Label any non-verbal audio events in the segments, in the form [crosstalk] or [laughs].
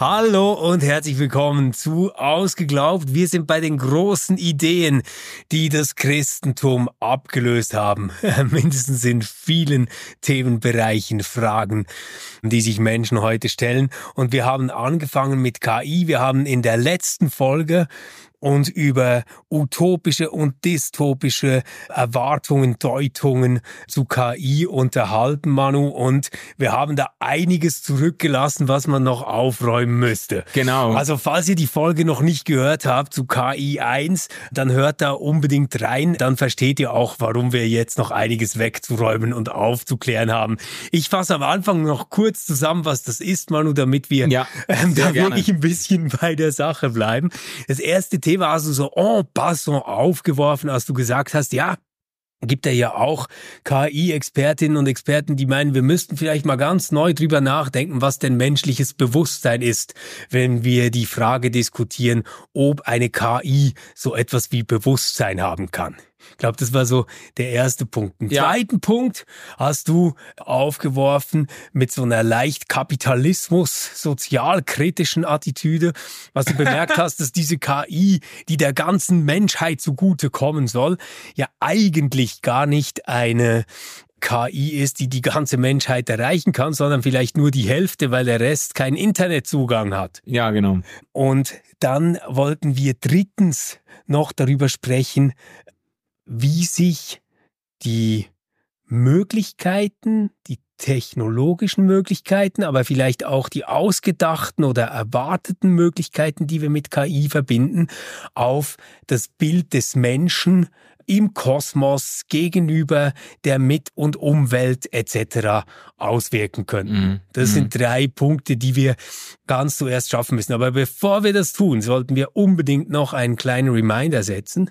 Hallo und herzlich willkommen zu Ausgeglaubt. Wir sind bei den großen Ideen, die das Christentum abgelöst haben. [laughs] Mindestens in vielen Themenbereichen, Fragen, die sich Menschen heute stellen. Und wir haben angefangen mit KI. Wir haben in der letzten Folge und über utopische und dystopische Erwartungen, Deutungen zu KI unterhalten, Manu. Und wir haben da einiges zurückgelassen, was man noch aufräumen müsste. Genau. Also falls ihr die Folge noch nicht gehört habt zu KI 1, dann hört da unbedingt rein. Dann versteht ihr auch, warum wir jetzt noch einiges wegzuräumen und aufzuklären haben. Ich fasse am Anfang noch kurz zusammen, was das ist, Manu, damit wir ja, ähm, da gerne. wirklich ein bisschen bei der Sache bleiben. Das erste Thema hast du so en passant aufgeworfen, als du gesagt hast, ja, gibt er ja auch KI-Expertinnen und Experten, die meinen, wir müssten vielleicht mal ganz neu drüber nachdenken, was denn menschliches Bewusstsein ist, wenn wir die Frage diskutieren, ob eine KI so etwas wie Bewusstsein haben kann. Ich glaube, das war so der erste Punkt. Den Ja. zweiten Punkt hast du aufgeworfen mit so einer leicht Kapitalismus, sozialkritischen Attitüde, was du bemerkt [laughs] hast, dass diese KI, die der ganzen Menschheit zugute kommen soll, ja eigentlich gar nicht eine KI ist, die die ganze Menschheit erreichen kann, sondern vielleicht nur die Hälfte, weil der Rest keinen Internetzugang hat. Ja, genau. Und dann wollten wir drittens noch darüber sprechen, wie sich die Möglichkeiten, die technologischen Möglichkeiten, aber vielleicht auch die ausgedachten oder erwarteten Möglichkeiten, die wir mit KI verbinden, auf das Bild des Menschen im Kosmos gegenüber der Mit- und Umwelt etc. auswirken könnten. Mhm. Das Mhm. sind drei Punkte, die wir ganz zuerst schaffen müssen. Aber bevor wir das tun, sollten wir unbedingt noch einen kleinen Reminder setzen,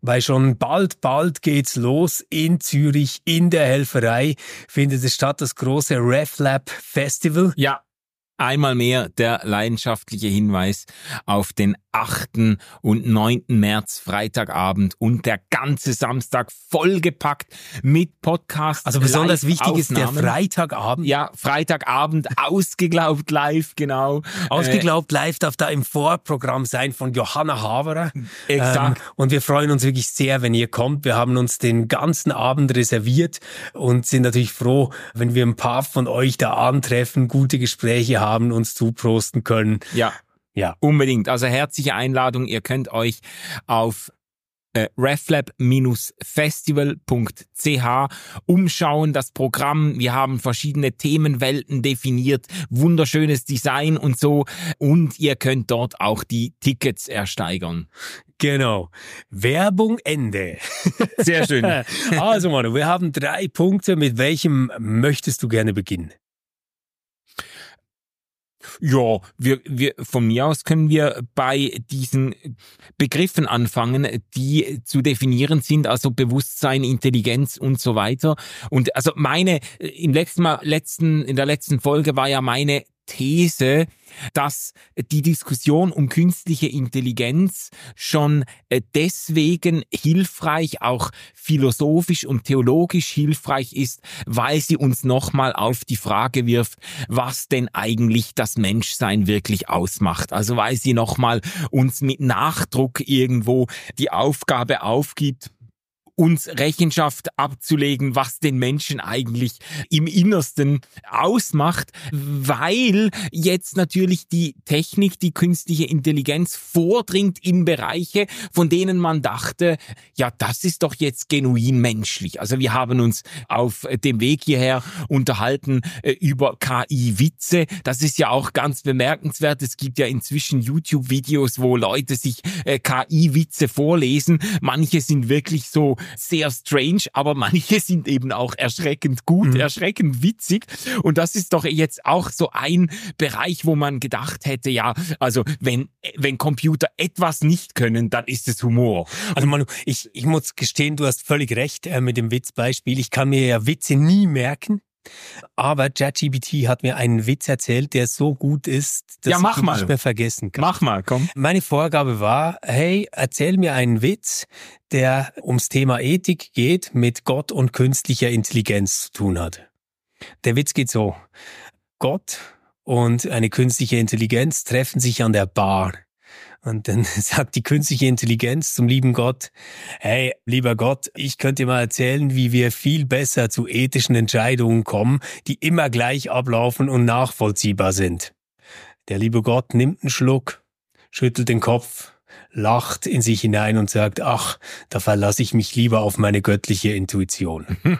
weil schon bald, bald geht's los in Zürich in der Helferei findet es statt, das große RefLab Festival. Ja, einmal mehr der leidenschaftliche Hinweis auf den 8. und 9. März, Freitagabend und der ganze Samstag vollgepackt mit Podcasts. Also besonders wichtig ist der. Freitagabend. Ja, Freitagabend, [laughs] ausgeglaubt live, genau. Ausgeglaubt live darf da im Vorprogramm sein von Johanna Haverer. Exakt. Ähm, und wir freuen uns wirklich sehr, wenn ihr kommt. Wir haben uns den ganzen Abend reserviert und sind natürlich froh, wenn wir ein paar von euch da antreffen, gute Gespräche haben, uns zuprosten können. Ja, Ja. unbedingt. Also herzliche Einladung. Ihr könnt euch auf äh, reflab-festival.ch umschauen, das Programm. Wir haben verschiedene Themenwelten definiert, wunderschönes Design und so. Und ihr könnt dort auch die Tickets ersteigern. Genau. Werbung Ende. Sehr schön. [laughs] Also, Manu, wir haben drei Punkte. Mit welchem möchtest du gerne beginnen? Ja, wir, wir, von mir aus können wir bei diesen Begriffen anfangen, die zu definieren sind, also Bewusstsein, Intelligenz und so weiter. Und also meine, im letzten Mal, letzten, in der letzten Folge war ja meine These, dass die Diskussion um künstliche Intelligenz schon äh, deswegen hilfreich, auch philosophisch und theologisch hilfreich ist, weil sie uns nochmal auf die Frage wirft, was denn eigentlich das Menschsein wirklich ausmacht. Also weil sie nochmal uns mit Nachdruck irgendwo die Aufgabe aufgibt, uns Rechenschaft abzulegen, was den Menschen eigentlich im Innersten ausmacht, weil jetzt natürlich die Technik, die künstliche Intelligenz vordringt in Bereiche, von denen man dachte, ja, das ist doch jetzt genuin menschlich. Also wir haben uns auf dem Weg hierher unterhalten äh, über KI-Witze. Das ist ja auch ganz bemerkenswert. Es gibt ja inzwischen YouTube-Videos, wo Leute sich äh, KI-Witze vorlesen. Manche sind wirklich so sehr strange, aber manche sind eben auch erschreckend gut, erschreckend witzig. Und das ist doch jetzt auch so ein Bereich, wo man gedacht hätte, ja, also wenn, wenn Computer etwas nicht können, dann ist es Humor. Also Manu, ich, ich muss gestehen, du hast völlig recht äh, mit dem Witzbeispiel. Ich kann mir ja Witze nie merken. Aber ChatGPT hat mir einen Witz erzählt, der so gut ist, dass ja, ich ihn nicht mehr vergessen kann. Mach mal, komm. Meine Vorgabe war, hey, erzähl mir einen Witz, der ums Thema Ethik geht, mit Gott und künstlicher Intelligenz zu tun hat. Der Witz geht so. Gott und eine künstliche Intelligenz treffen sich an der Bar. Und dann [laughs] sagt die künstliche Intelligenz zum lieben Gott, hey, lieber Gott, ich könnte dir mal erzählen, wie wir viel besser zu ethischen Entscheidungen kommen, die immer gleich ablaufen und nachvollziehbar sind. Der liebe Gott nimmt einen Schluck, schüttelt den Kopf, lacht in sich hinein und sagt, ach, da verlasse ich mich lieber auf meine göttliche Intuition. [laughs]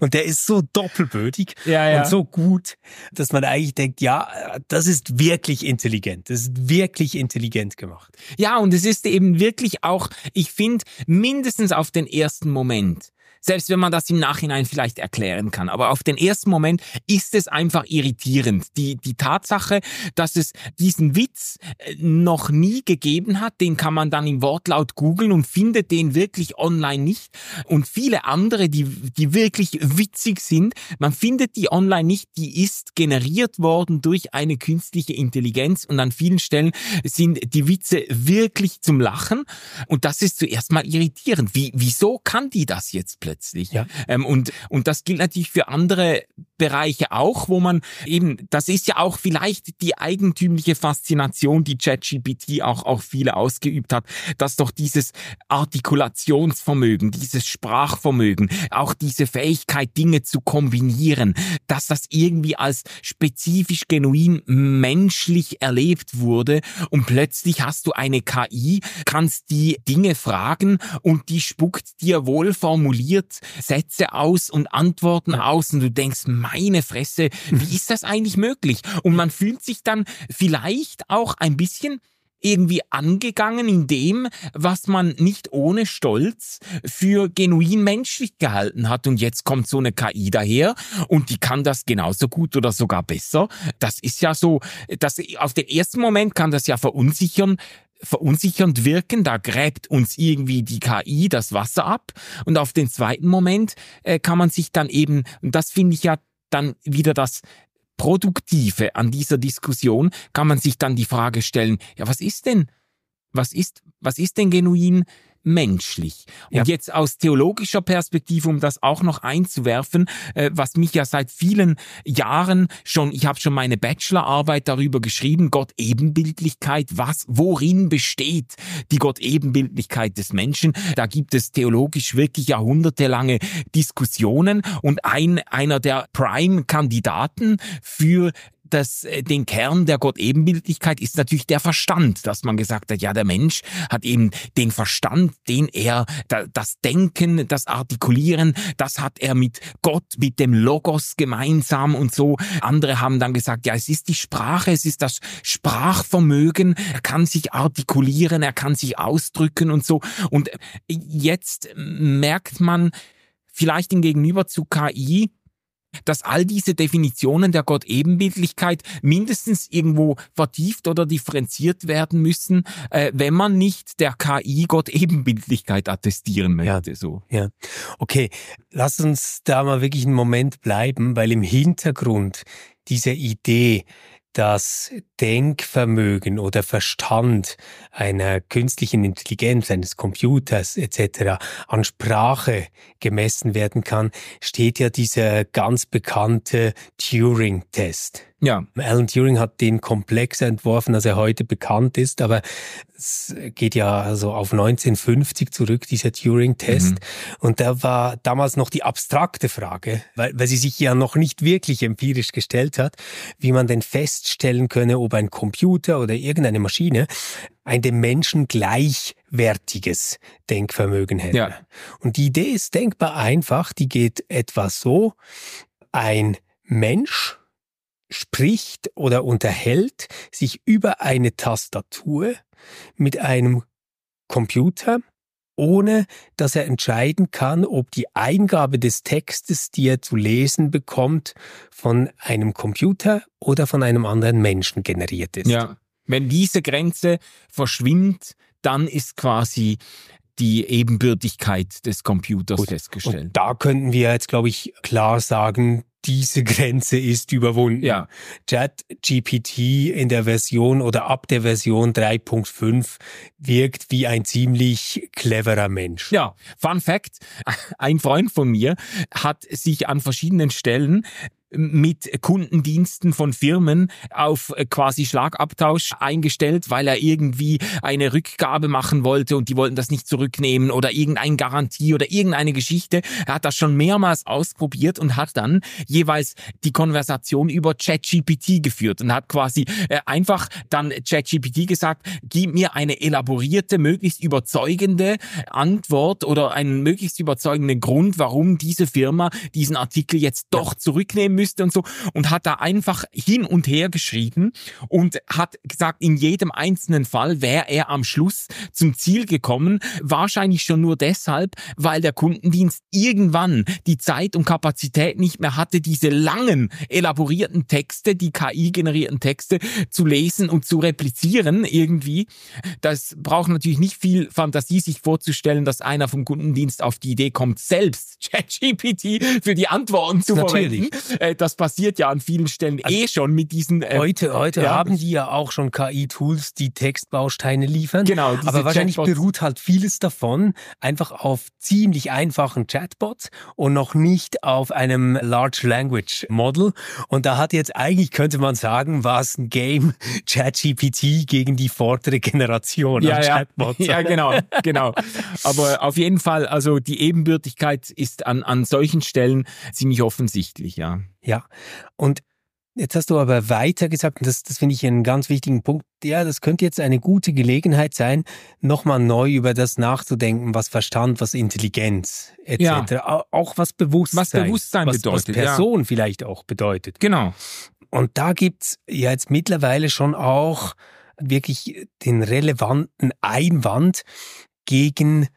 und der ist so doppelbödig Ja, ja. und so gut, dass man eigentlich denkt, ja, das ist wirklich intelligent. Das ist wirklich intelligent gemacht. Ja, und es ist eben wirklich auch, ich finde, mindestens auf den ersten Moment. Selbst wenn man das im Nachhinein vielleicht erklären kann. Aber auf den ersten Moment ist es einfach irritierend. Die, die Tatsache, dass es diesen Witz äh, noch nie gegeben hat, den kann man dann im Wortlaut googeln und findet den wirklich online nicht. Und viele andere, die, die wirklich witzig sind, man findet die online nicht, die ist generiert worden durch eine künstliche Intelligenz und an vielen Stellen sind die Witze wirklich zum Lachen. Und das ist zuerst mal irritierend. Wie, wieso kann die das jetzt plötzlich? Ja. Ähm, und, und das gilt natürlich für andere Bereiche auch, wo man eben, das ist ja auch vielleicht die eigentümliche Faszination, die ChatGPT auch, auch viele ausgeübt hat, dass doch dieses Artikulationsvermögen, dieses Sprachvermögen, auch diese Fähigkeit, Dinge zu kombinieren, dass das irgendwie als spezifisch genuin menschlich erlebt wurde und plötzlich hast du eine KI, kannst die Dinge fragen und die spuckt dir wohl formuliert Sätze aus und Antworten aus und du denkst, meine Fresse, wie [laughs] ist das eigentlich möglich? Und man fühlt sich dann vielleicht auch ein bisschen irgendwie angegangen in dem, was man nicht ohne Stolz für genuin menschlich gehalten hat. Und jetzt kommt so eine KI daher und die kann das genauso gut oder sogar besser. Das ist ja so, das, auf den ersten Moment kann das ja verunsichern, verunsichernd wirken, da gräbt uns irgendwie die KI das Wasser ab. Und auf den zweiten Moment äh, kann man sich dann eben, und das finde ich ja dann wieder das Produktive an dieser Diskussion, kann man sich dann die Frage stellen, ja, was ist denn, was ist, was ist denn genuin menschlich. Und Ja. jetzt aus theologischer Perspektive, um das auch noch einzuwerfen, äh, was mich ja seit vielen Jahren schon, ich habe schon meine Bachelorarbeit darüber geschrieben, Gott Ebenbildlichkeit, was, worin besteht die Gott Ebenbildlichkeit des Menschen? Da gibt es theologisch wirklich jahrhundertelange Diskussionen und ein, einer der Prime-Kandidaten für das, äh, den Kern der Gott-Ebenbildlichkeit ist natürlich der Verstand, dass man gesagt hat, ja, der Mensch hat eben den Verstand, den er, da, das Denken, das Artikulieren, das hat er mit Gott, mit dem Logos gemeinsam und so. Andere haben dann gesagt, ja, es ist die Sprache, es ist das Sprachvermögen, er kann sich artikulieren, er kann sich ausdrücken und so. Und jetzt merkt man vielleicht im Gegenüber zu KI, dass all diese Definitionen der Gott-Ebenbildlichkeit mindestens irgendwo vertieft oder differenziert werden müssen, äh, wenn man nicht der KI Gott-Ebenbildlichkeit attestieren möchte. So. Ja. Okay, lass uns da mal wirklich einen Moment bleiben, weil im Hintergrund dieser Idee, dass Denkvermögen oder Verstand einer künstlichen Intelligenz, eines Computers etc. an Sprache gemessen werden kann, steht ja dieser ganz bekannte Turing-Test. Ja, Alan Turing hat den komplexer entworfen, als er heute bekannt ist, aber es geht ja also auf 1950 zurück, dieser Turing-Test. Mhm. Und da war damals noch die abstrakte Frage, weil, weil sie sich ja noch nicht wirklich empirisch gestellt hat, wie man denn feststellen könne, ob ein Computer oder irgendeine Maschine ein dem Menschen gleichwertiges Denkvermögen hätte. Ja. Und die Idee ist denkbar einfach, die geht etwa so, ein Mensch spricht oder unterhält sich über eine Tastatur mit einem Computer, ohne dass er entscheiden kann, ob die Eingabe des Textes, die er zu lesen bekommt, von einem Computer oder von einem anderen Menschen generiert ist. ja. Wenn diese Grenze verschwimmt, dann ist quasi die Ebenbürtigkeit des Computers Gut. festgestellt. Und da könnten wir jetzt, glaube ich, klar sagen, diese Grenze ist überwunden. Ja. ChatGPT in der Version oder ab der Version 3.5 wirkt wie ein ziemlich cleverer Mensch. Ja, Fun Fact, ein Freund von mir hat sich an verschiedenen Stellen mit Kundendiensten von Firmen auf äh, quasi Schlagabtausch eingestellt, weil er irgendwie eine Rückgabe machen wollte und die wollten das nicht zurücknehmen oder irgendeine Garantie oder irgendeine Geschichte. Er hat das schon mehrmals ausprobiert und hat dann jeweils die Konversation über ChatGPT geführt und hat quasi äh, einfach dann ChatGPT gesagt, gib mir eine elaborierte, möglichst überzeugende Antwort oder einen möglichst überzeugenden Grund, warum diese Firma diesen Artikel jetzt doch zurücknehmen müsste und so und hat da einfach hin und her geschrieben und hat gesagt, in jedem einzelnen Fall wäre er am Schluss zum Ziel gekommen, wahrscheinlich schon nur deshalb, weil der Kundendienst irgendwann die Zeit und Kapazität nicht mehr hatte, diese langen, elaborierten Texte, die KI-generierten Texte zu lesen und zu replizieren irgendwie. Das braucht natürlich nicht viel Fantasie, sich vorzustellen, dass einer vom Kundendienst auf die Idee kommt, selbst [laughs] ChatGPT für die Antworten zu Natürlich. verwenden. Äh, Das passiert ja an vielen Stellen eh schon mit diesen. äh, Heute, heute ja. haben die ja auch schon KI-Tools, die Textbausteine liefern. Genau, Aber wahrscheinlich Chatbots. beruht halt vieles davon einfach auf ziemlich einfachen Chatbots und noch nicht auf einem Large Language Model. Und da hat jetzt eigentlich, könnte man sagen, war es ein Game [laughs] ChatGPT gegen die vordere Generation ja, an ja. Chatbots. ja, genau, [laughs] genau. Aber auf jeden Fall, also die Ebenbürtigkeit ist an, an solchen Stellen ziemlich offensichtlich, ja. Ja, und jetzt hast du aber weiter gesagt, und das, das finde ich einen ganz wichtigen Punkt, ja, das könnte jetzt eine gute Gelegenheit sein, nochmal neu über das nachzudenken, was Verstand, was Intelligenz etc., Ja. Au- auch was Bewusstsein, Was Bewusstsein was, bedeutet, was ja. Person vielleicht auch bedeutet. Genau. Und da gibt's ja jetzt mittlerweile schon auch wirklich den relevanten Einwand gegen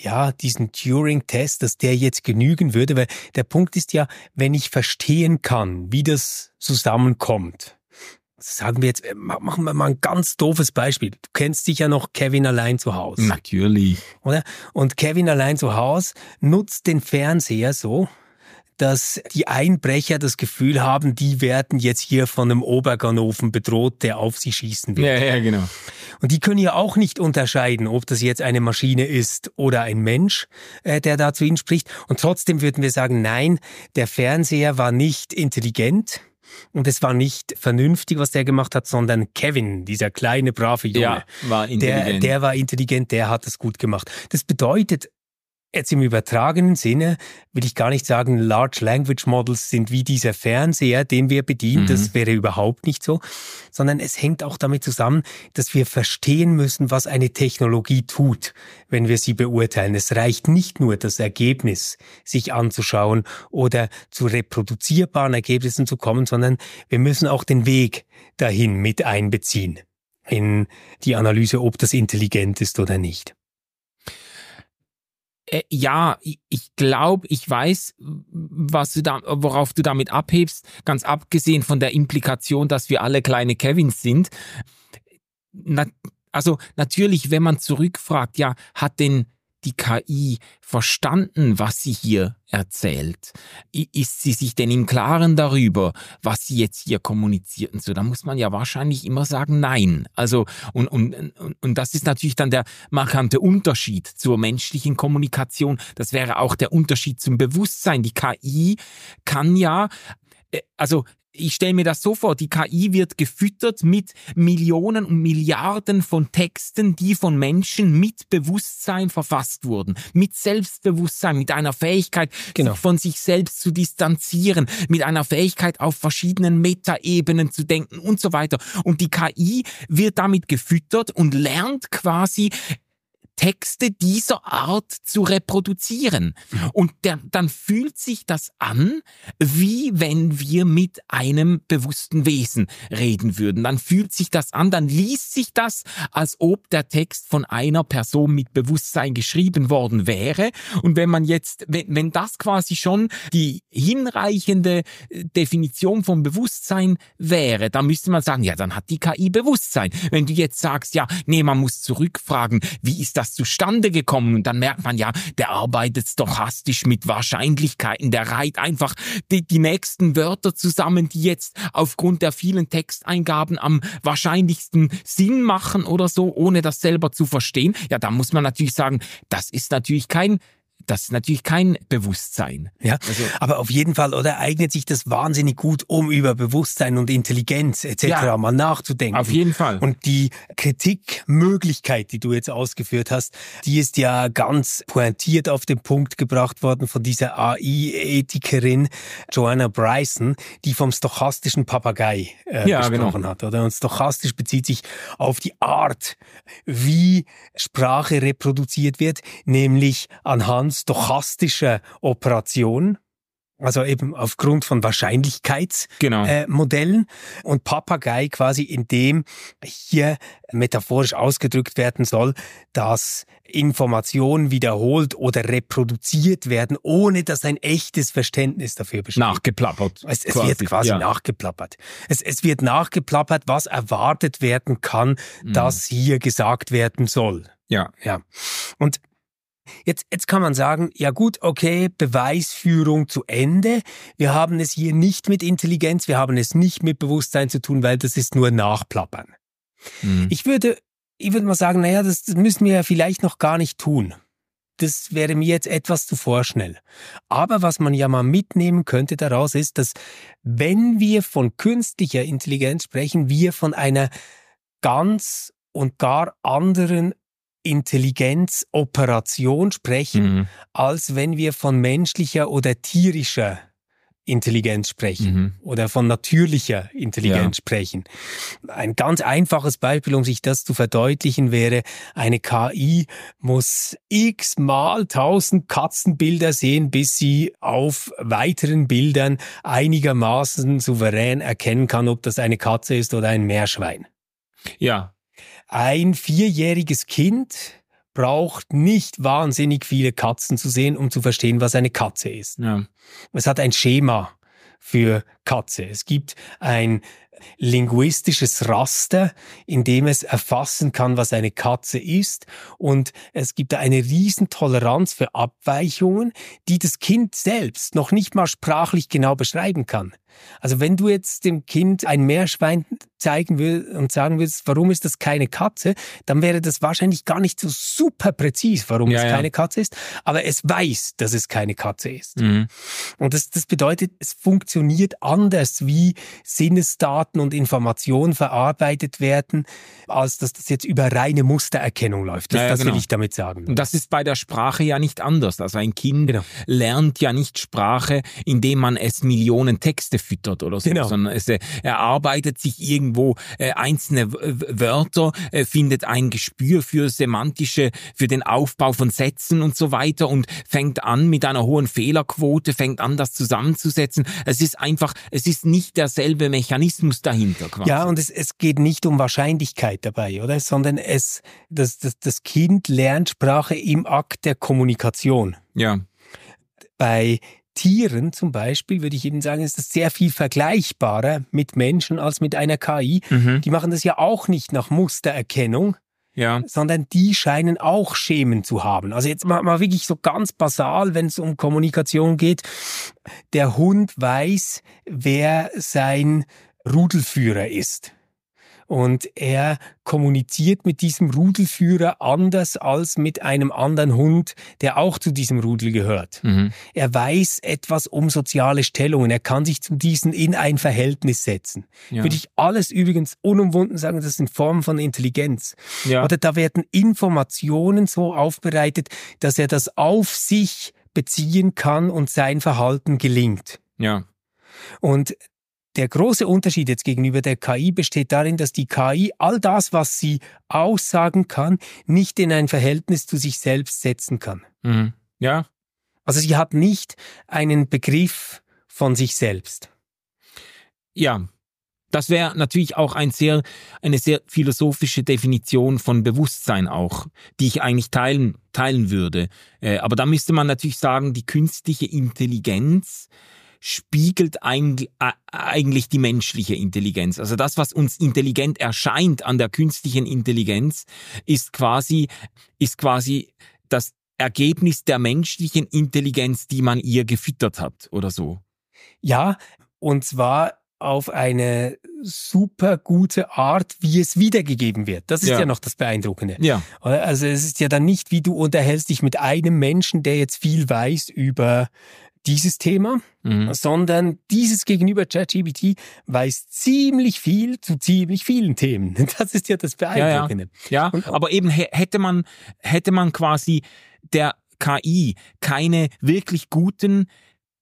ja, diesen Turing-Test, dass der jetzt genügen würde, weil der Punkt ist ja, wenn ich verstehen kann, wie das zusammenkommt, sagen wir jetzt, äh, ma- machen wir mal ein ganz doofes Beispiel. Du kennst sicher noch Kevin allein zu Hause, Natürlich. oder? Und Kevin allein zu Hause nutzt den Fernseher so, dass die Einbrecher das Gefühl haben, die werden jetzt hier von einem Oberganoven bedroht, der auf sie schießen will. Ja, ja, genau. Und die können ja auch nicht unterscheiden, ob das jetzt eine Maschine ist oder ein Mensch, äh, der da zu ihnen spricht. Und trotzdem würden wir sagen, nein, der Fernseher war nicht intelligent. Und es war nicht vernünftig, was der gemacht hat, sondern Kevin, dieser kleine, brave Junge. Ja, war Der, intelligent. der war intelligent, der hat es gut gemacht. Das bedeutet, jetzt im übertragenen Sinne will ich gar nicht sagen, Large Language Models sind wie dieser Fernseher, den wir bedienen. Mhm. Das wäre überhaupt nicht so. Sondern es hängt auch damit zusammen, dass wir verstehen müssen, was eine Technologie tut, wenn wir sie beurteilen. Es reicht nicht nur, das Ergebnis sich anzuschauen oder zu reproduzierbaren Ergebnissen zu kommen, sondern wir müssen auch den Weg dahin mit einbeziehen in die Analyse, ob das intelligent ist oder nicht. Äh, ja, ich, ich glaube, ich weiß, was du da, worauf du damit abhebst, ganz abgesehen von der Implikation, dass wir alle kleine Kevins sind. Na, also natürlich, wenn man zurückfragt, ja, hat denn die KI verstanden, was sie hier erzählt? Ist sie sich denn im Klaren darüber, was sie jetzt hier kommuniziert und so? Da muss man ja wahrscheinlich immer sagen, nein. Also, und, und, und, und das ist natürlich dann der markante Unterschied zur menschlichen Kommunikation. Das wäre auch der Unterschied zum Bewusstsein. Die KI kann ja, äh, also ich stelle mir das so vor, die KI wird gefüttert mit Millionen und Milliarden von Texten, die von Menschen mit Bewusstsein verfasst wurden, mit Selbstbewusstsein, mit einer Fähigkeit, Genau. sich von sich selbst zu distanzieren, mit einer Fähigkeit auf verschiedenen Metaebenen zu denken und so weiter. Und die KI wird damit gefüttert und lernt quasi Texte dieser Art zu reproduzieren. Und der, dann fühlt sich das an, wie wenn wir mit einem bewussten Wesen reden würden. Dann fühlt sich das an, dann liest sich das, als ob der Text von einer Person mit Bewusstsein geschrieben worden wäre. Und wenn man jetzt, wenn, wenn das quasi schon die hinreichende äh, Definition von Bewusstsein wäre, dann müsste man sagen, ja, dann hat die KI Bewusstsein. Wenn du jetzt sagst, ja, nee, man muss zurückfragen, wie ist das das zustande gekommen? Und dann merkt man ja, der arbeitet stochastisch mit Wahrscheinlichkeiten, der reiht einfach die, die nächsten Wörter zusammen, die jetzt aufgrund der vielen Texteingaben am wahrscheinlichsten Sinn machen oder so, ohne das selber zu verstehen. Ja, da muss man natürlich sagen, das ist natürlich kein das ist natürlich kein Bewusstsein. Ja, also, aber auf jeden Fall, oder eignet sich das wahnsinnig gut, um über Bewusstsein und Intelligenz etc. Ja, mal nachzudenken. Auf jeden Fall. Und die Kritikmöglichkeit, die du jetzt ausgeführt hast, die ist ja ganz pointiert auf den Punkt gebracht worden von dieser AI-Ethikerin Joanna Bryson, die vom stochastischen Papagei äh, ja, genau. gesprochen genau. hat. Oder? Und stochastisch bezieht sich auf die Art, wie Sprache reproduziert wird, nämlich anhand stochastische Operation, also eben aufgrund von Wahrscheinlichkeitsmodellen genau. äh, und Papagei quasi in dem hier metaphorisch ausgedrückt werden soll, dass Informationen wiederholt oder reproduziert werden, ohne dass ein echtes Verständnis dafür besteht. Nachgeplappert. Es, es quasi. wird quasi ja. nachgeplappert. Es, es wird nachgeplappert, was erwartet werden kann, mhm. dass hier gesagt werden soll. Ja. Ja. Und Jetzt, jetzt kann man sagen, ja gut, okay, Beweisführung zu Ende. Wir haben es hier nicht mit Intelligenz, wir haben es nicht mit Bewusstsein zu tun, weil das ist nur Nachplappern. Mhm. Ich würde, ich würde mal sagen, naja, das, das müssen wir ja vielleicht noch gar nicht tun. Das wäre mir jetzt etwas zu vorschnell. Aber was man ja mal mitnehmen könnte daraus ist, dass wenn wir von künstlicher Intelligenz sprechen, wir von einer ganz und gar anderen Intelligenzoperation sprechen, mhm. als wenn wir von menschlicher oder tierischer Intelligenz sprechen mhm. oder von natürlicher Intelligenz ja. sprechen. Ein ganz einfaches Beispiel, um sich das zu verdeutlichen, wäre, eine KI muss x mal tausend Katzenbilder sehen, bis sie auf weiteren Bildern einigermaßen souverän erkennen kann, ob das eine Katze ist oder ein Meerschwein. Ja, ein vierjähriges Kind braucht nicht wahnsinnig viele Katzen zu sehen, um zu verstehen, was eine Katze ist. Ja. Es hat ein Schema für Katze. Es gibt ein linguistisches Raster, in dem es erfassen kann, was eine Katze ist. Und es gibt eine Riesentoleranz für Abweichungen, die das Kind selbst noch nicht mal sprachlich genau beschreiben kann. Also wenn du jetzt dem Kind ein Meerschwein zeigen würdest und sagen würdest, warum ist das keine Katze, dann wäre das wahrscheinlich gar nicht so super präzis, warum ja, es keine Katze ist, aber es weiß, dass es keine Katze ist. Mhm. Und das, das bedeutet, es funktioniert anders, wie Sinnesdaten und Informationen verarbeitet werden, als dass das jetzt über reine Mustererkennung läuft. Das, ja, das genau. will ich damit sagen. Und das ist bei der Sprache ja nicht anders. Also ein Kind genau. lernt ja nicht Sprache, indem man es Millionen Texte füttert oder so, genau. sondern es äh, erarbeitet sich irgendwo äh, einzelne Wörter, äh, findet ein Gespür für semantische, für den Aufbau von Sätzen und so weiter und fängt an mit einer hohen Fehlerquote, fängt an, das zusammenzusetzen. Es ist einfach, es ist nicht derselbe Mechanismus dahinter. Quasi. Ja, und es, es geht nicht um Wahrscheinlichkeit dabei, oder? Sondern es, das, das, das Kind lernt Sprache im Akt der Kommunikation. Ja. Bei Tieren zum Beispiel, würde ich Ihnen sagen, ist das sehr viel vergleichbarer mit Menschen als mit einer KI. Mhm. Die machen das ja auch nicht nach Mustererkennung, ja. sondern die scheinen auch Schemen zu haben. Also jetzt mal, mal wirklich so ganz basal, wenn es um Kommunikation geht. Der Hund weiß, wer sein Rudelführer ist. Und er kommuniziert mit diesem Rudelführer anders als mit einem anderen Hund, der auch zu diesem Rudel gehört. Mhm. Er weiß etwas um soziale Stellungen. Er kann sich zu diesen in ein Verhältnis setzen. Ja. Würde ich alles übrigens unumwunden sagen, das sind Formen von Intelligenz. Ja. Oder da werden Informationen so aufbereitet, dass er das auf sich beziehen kann und sein Verhalten gelingt. Ja. Und der große Unterschied jetzt gegenüber der KI besteht darin, dass die KI all das, was sie aussagen kann, nicht in ein Verhältnis zu sich selbst setzen kann. Mhm. Ja. Also sie hat nicht einen Begriff von sich selbst. Ja, das wäre natürlich auch ein sehr, eine sehr philosophische Definition von Bewusstsein auch, die ich eigentlich teilen, teilen würde. Äh, aber da müsste man natürlich sagen, die künstliche Intelligenz spiegelt eigentlich die menschliche Intelligenz. Also das, was uns intelligent erscheint an der künstlichen Intelligenz, ist quasi, ist quasi das Ergebnis der menschlichen Intelligenz, die man ihr gefüttert hat oder so. Ja, und zwar auf eine super gute Art, wie es wiedergegeben wird. Das ist ja, ja noch das Beeindruckende. Ja. Also es ist ja dann nicht, wie du unterhältst dich mit einem Menschen, der jetzt viel weiß über dieses Thema, mhm. sondern dieses gegenüber ChatGPT weiß ziemlich viel zu ziemlich vielen Themen. [laughs] Das ist ja das Beeindruckende. Ja, ja. ja aber eben hätte man, hätte man quasi der KI keine wirklich guten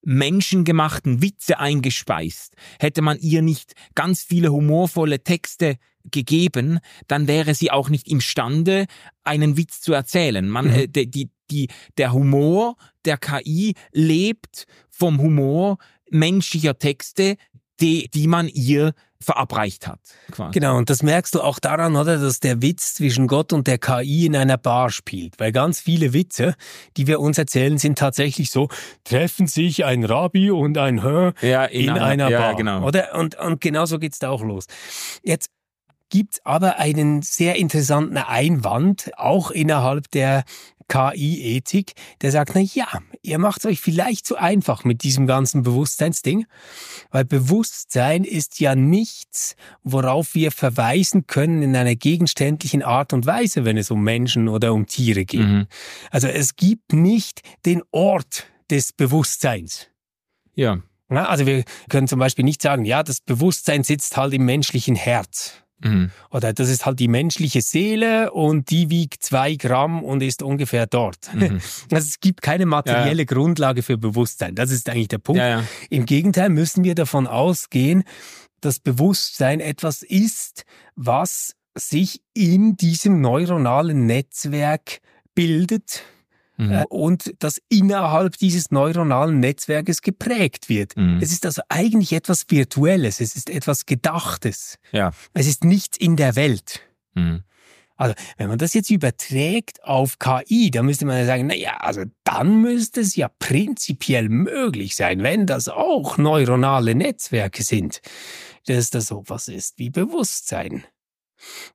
menschengemachten Witze eingespeist. Hätte man ihr nicht ganz viele humorvolle Texte gegeben, dann wäre sie auch nicht imstande, einen Witz zu erzählen. Man, mhm. äh, die, die, der Humor der KI lebt vom Humor menschlicher Texte, die, die man ihr verabreicht hat. Quasi. Genau, und das merkst du auch daran, oder, dass der Witz zwischen Gott und der KI in einer Bar spielt. Weil ganz viele Witze, die wir uns erzählen, sind tatsächlich so, treffen sich ein Rabbi und ein Hör ja, in, in einer, einer ja, Bar. Genau. Oder? Und, und genauso geht's da auch los. Jetzt gibt's aber einen sehr interessanten Einwand, auch innerhalb der KI-Ethik, der sagt, na ja, ihr macht es euch vielleicht zu einfach mit diesem ganzen Bewusstseinsding, weil Bewusstsein ist ja nichts, worauf wir verweisen können in einer gegenständlichen Art und Weise, wenn es um Menschen oder um Tiere geht. Mhm. Also es gibt nicht den Ort des Bewusstseins. Ja. Also wir können zum Beispiel nicht sagen, ja, das Bewusstsein sitzt halt im menschlichen Herz. Mhm. Oder das ist halt die menschliche Seele und die wiegt zwei Gramm und ist ungefähr dort. Mhm. [laughs] Also es gibt keine materielle ja, ja. Grundlage für Bewusstsein. Das ist eigentlich der Punkt. Ja, Im Gegenteil müssen wir davon ausgehen, dass Bewusstsein etwas ist, was sich in diesem neuronalen Netzwerk bildet mhm. Äh, und das innerhalb dieses neuronalen Netzwerkes geprägt wird. Mhm. Es ist also eigentlich etwas Virtuelles, es ist etwas Gedachtes. Ja. Es ist nichts in der Welt. Mhm. Also, wenn man das jetzt überträgt auf KI, dann müsste man ja sagen, na ja, also dann müsste es ja prinzipiell möglich sein, wenn das auch neuronale Netzwerke sind, dass das sowas ist wie Bewusstsein.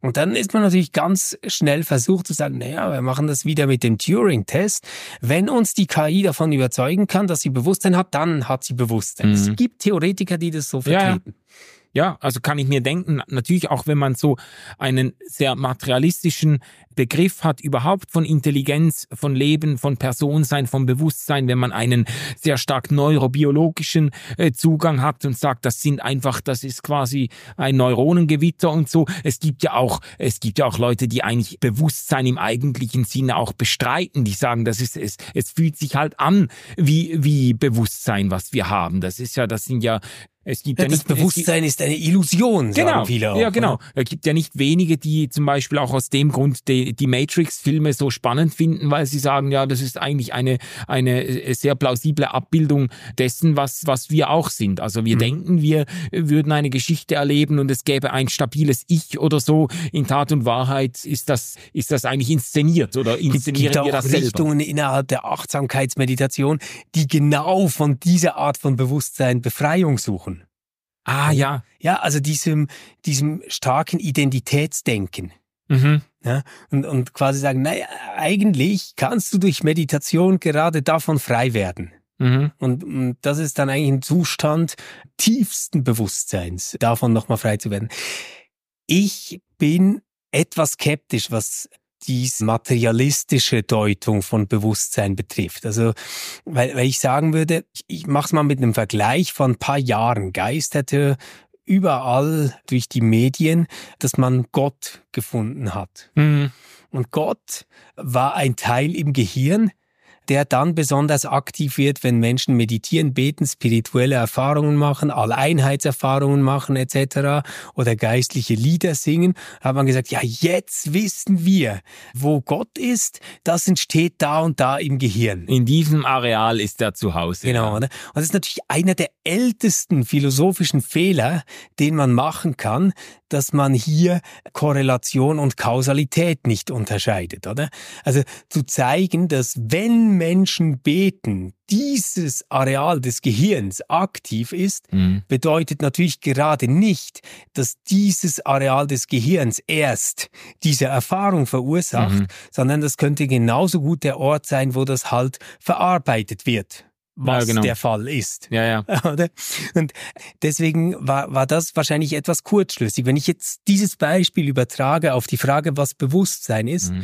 Und dann ist man natürlich ganz schnell versucht zu sagen, naja, wir machen das wieder mit dem Turing-Test. Wenn uns die KI davon überzeugen kann, dass sie Bewusstsein hat, dann hat sie Bewusstsein. Mhm. Es gibt Theoretiker, die das so vertreten. Ja. Ja, also kann ich mir denken, natürlich auch wenn man so einen sehr materialistischen Begriff hat, überhaupt von Intelligenz, von Leben, von Personsein, von Bewusstsein, wenn man einen sehr stark neurobiologischen äh, Zugang hat und sagt, das sind einfach, das ist quasi ein Neuronengewitter und so. Es gibt ja auch, es gibt ja auch Leute, die eigentlich Bewusstsein im eigentlichen Sinne auch bestreiten, die sagen, das ist, es, es fühlt sich halt an wie, wie Bewusstsein, was wir haben. Das ist ja, das sind ja es gibt ja, ja nicht, das Bewusstsein ist eine Illusion, genau, sagen viele auch. Ja, genau. Oder? Es gibt ja nicht wenige, die zum Beispiel auch aus dem Grund die, die Matrix-Filme so spannend finden, weil sie sagen, ja, das ist eigentlich eine, eine äh, sehr plausible Abbildung dessen, was, was wir auch sind. Also wir mhm. denken, wir würden eine Geschichte erleben und es gäbe ein stabiles Ich oder so. In Tat und Wahrheit ist das, ist das eigentlich inszeniert oder inszenieren gibt wir das selber. Richtungen innerhalb der Achtsamkeitsmeditation, die genau von dieser Art von Bewusstsein Befreiung suchen. Ah, ja. Ja, also diesem, diesem starken Identitätsdenken. Mhm. Ja, und, und quasi sagen, naja, eigentlich kannst du durch Meditation gerade davon frei werden. Mhm. Und, und das ist dann eigentlich ein Zustand tiefsten Bewusstseins, davon nochmal frei zu werden. Ich bin etwas skeptisch, was diese materialistische Deutung von Bewusstsein betrifft. Also, weil, weil ich sagen würde, ich, ich mache es mal mit einem Vergleich von ein paar Jahren, geisterte überall durch die Medien, dass man Gott gefunden hat. Mhm. Und Gott war ein Teil im Gehirn, der dann besonders aktiv wird, wenn Menschen meditieren, beten, spirituelle Erfahrungen machen, Alleinheitserfahrungen machen etc. oder geistliche Lieder singen, hat man gesagt, ja, jetzt wissen wir, wo Gott ist, das entsteht da und da im Gehirn. In diesem Areal ist er zu Hause. Genau. Ja. Und das ist natürlich einer der ältesten philosophischen Fehler, den man machen kann, dass man hier Korrelation und Kausalität nicht unterscheidet, oder? Also zu zeigen, dass wenn wenn Menschen beten, dieses Areal des Gehirns aktiv ist, mhm. bedeutet natürlich gerade nicht, dass dieses Areal des Gehirns erst diese Erfahrung verursacht, mhm. sondern das könnte genauso gut der Ort sein, wo das halt verarbeitet wird was ja, genau. der Fall ist. Ja, ja. [laughs] Und deswegen war, war das wahrscheinlich etwas kurzschlüssig. Wenn ich jetzt dieses Beispiel übertrage auf die Frage, was Bewusstsein ist, mhm.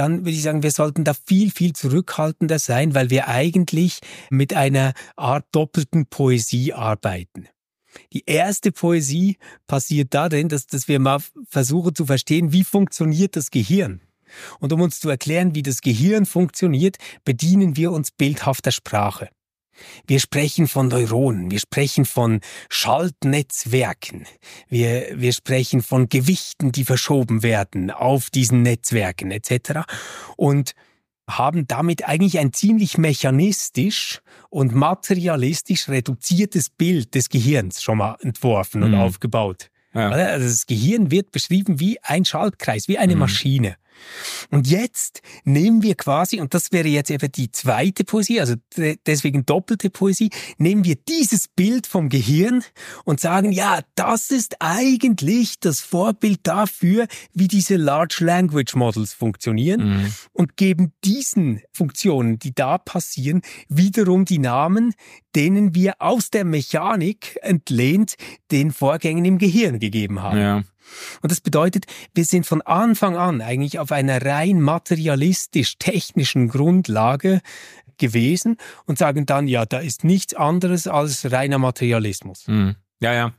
Dann würde ich sagen, wir sollten da viel, viel zurückhaltender sein, weil wir eigentlich mit einer Art doppelten Poesie arbeiten. Die erste Poesie passiert darin, dass, dass wir mal versuchen zu verstehen, wie funktioniert das Gehirn. Und um uns zu erklären, wie das Gehirn funktioniert, bedienen wir uns bildhafter Sprache. Wir sprechen von Neuronen, wir sprechen von Schaltnetzwerken, wir, wir sprechen von Gewichten, die verschoben werden auf diesen Netzwerken etc. Und haben damit eigentlich ein ziemlich mechanistisch und materialistisch reduziertes Bild des Gehirns schon mal entworfen und mhm. aufgebaut. Ja. Also das Gehirn wird beschrieben wie ein Schaltkreis, wie eine mhm. Maschine. Und jetzt nehmen wir quasi, und das wäre jetzt eben die zweite Poesie, also deswegen doppelte Poesie, nehmen wir dieses Bild vom Gehirn und sagen, ja, das ist eigentlich das Vorbild dafür, wie diese Large Language Models funktionieren mhm. und geben diesen Funktionen, die da passieren, wiederum die Namen, denen wir aus der Mechanik entlehnt den Vorgängen im Gehirn gegeben haben. Ja. Und das bedeutet, wir sind von Anfang an eigentlich auf einer rein materialistisch-technischen Grundlage gewesen und sagen dann, ja, da ist nichts anderes als reiner Materialismus. Mhm. Ja, ja.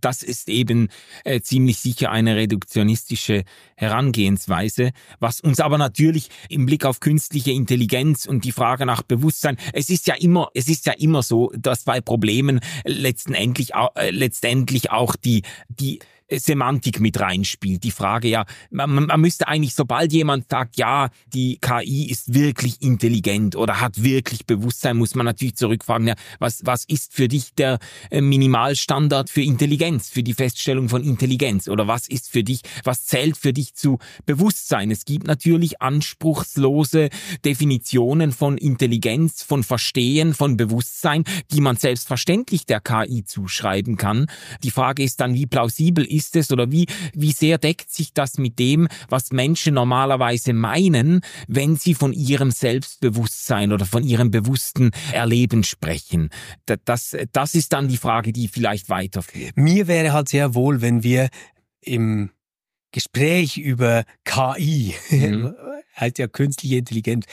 Das ist eben äh, ziemlich sicher eine reduktionistische Herangehensweise, was uns aber natürlich im Blick auf künstliche Intelligenz und die Frage nach Bewusstsein, es ist ja immer, es ist ja immer so, dass bei Problemen letztendlich, äh, letztendlich auch die, die Semantik mit reinspielt. Die Frage ja, man, man müsste eigentlich, sobald jemand sagt, ja, die KI ist wirklich intelligent oder hat wirklich Bewusstsein, muss man natürlich zurückfragen, ja, was, was ist für dich der äh, Minimalstandard für Intelligenz, für die Feststellung von Intelligenz? Oder was ist für dich, was zählt für dich zu Bewusstsein? Es gibt natürlich anspruchslose Definitionen von Intelligenz, von Verstehen, von Bewusstsein, die man selbstverständlich der KI zuschreiben kann. Die Frage ist dann, wie plausibel ist ist es oder wie, wie sehr deckt sich das mit dem, was Menschen normalerweise meinen, wenn sie von ihrem Selbstbewusstsein oder von ihrem bewussten Erleben sprechen? Das, das ist dann die Frage, die vielleicht weiterführt. Mir wäre halt sehr wohl, wenn wir im Gespräch über KI, mhm. [laughs] halt ja künstliche Intelligenz,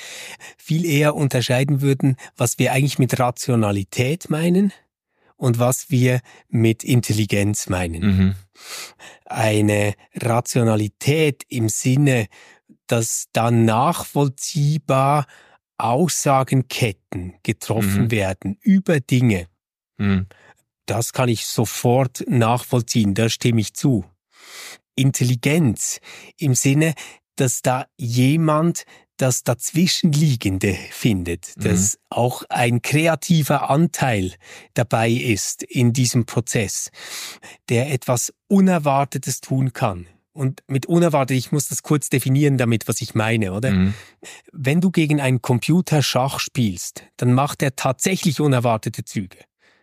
viel eher unterscheiden würden, was wir eigentlich mit Rationalität meinen und was wir mit Intelligenz meinen. Mhm. Eine Rationalität im Sinne, dass dann nachvollziehbar Aussagenketten getroffen mhm. werden über Dinge. Mhm. Das kann ich sofort nachvollziehen, da stimme ich zu. Intelligenz im Sinne, dass da jemand das Dazwischenliegende findet, mhm. dass auch ein kreativer Anteil dabei ist in diesem Prozess, der etwas Unerwartetes tun kann. Und mit unerwartet, ich muss das kurz definieren damit, was ich meine, oder? Mhm. Wenn du gegen einen Computer Schach spielst, dann macht er tatsächlich unerwartete Züge.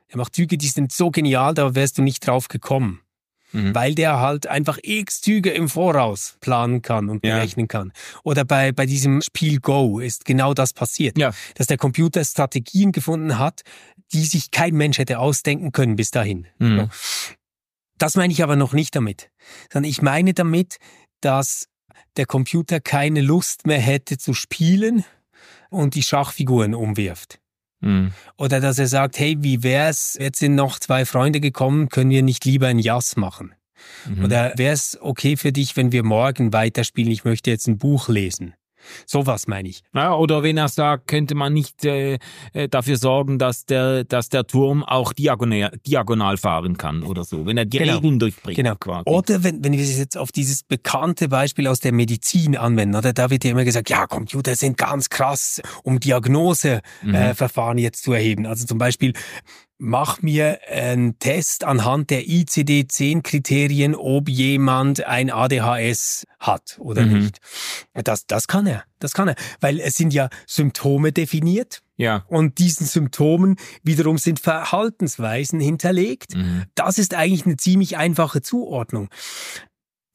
Er macht Züge, die sind so genial, da wärst du nicht drauf gekommen mhm. weil der halt einfach x Züge im Voraus planen kann und berechnen ja. kann. Oder bei, bei diesem Spiel Go ist genau das passiert, ja. dass der Computer Strategien gefunden hat, die sich kein Mensch hätte ausdenken können bis dahin. Mhm. Das meine ich aber noch nicht damit, sondern ich meine damit, dass der Computer keine Lust mehr hätte zu spielen und die Schachfiguren umwirft. Mhm. Oder dass er sagt, hey, wie wär's, jetzt sind noch zwei Freunde gekommen, können wir nicht lieber ein Jass machen? Mhm. Oder wäre es okay für dich, wenn wir morgen weiterspielen? Ich möchte jetzt ein Buch lesen. Sowas meine ich. Ja, oder wenn er sagt, könnte man nicht äh, äh, dafür sorgen, dass der, dass der Turm auch diagonal, diagonal fahren kann oder so, wenn er die genau. Regeln durchbringt. Genau. Quasi. Oder wenn, wenn wir es jetzt auf dieses bekannte Beispiel aus der Medizin anwenden, oder da wird ja immer gesagt, ja, Computer sind ganz krass, um Diagnoseverfahren mhm. äh, jetzt zu erheben. Also zum Beispiel mach mir einen Test anhand der ICD-10-Kriterien, ob jemand ein ADHS hat oder mhm. nicht. Das, das kann er, das kann er, weil es sind ja Symptome definiert. Ja. Und diesen Symptomen wiederum sind Verhaltensweisen hinterlegt. Mhm. Das ist eigentlich eine ziemlich einfache Zuordnung.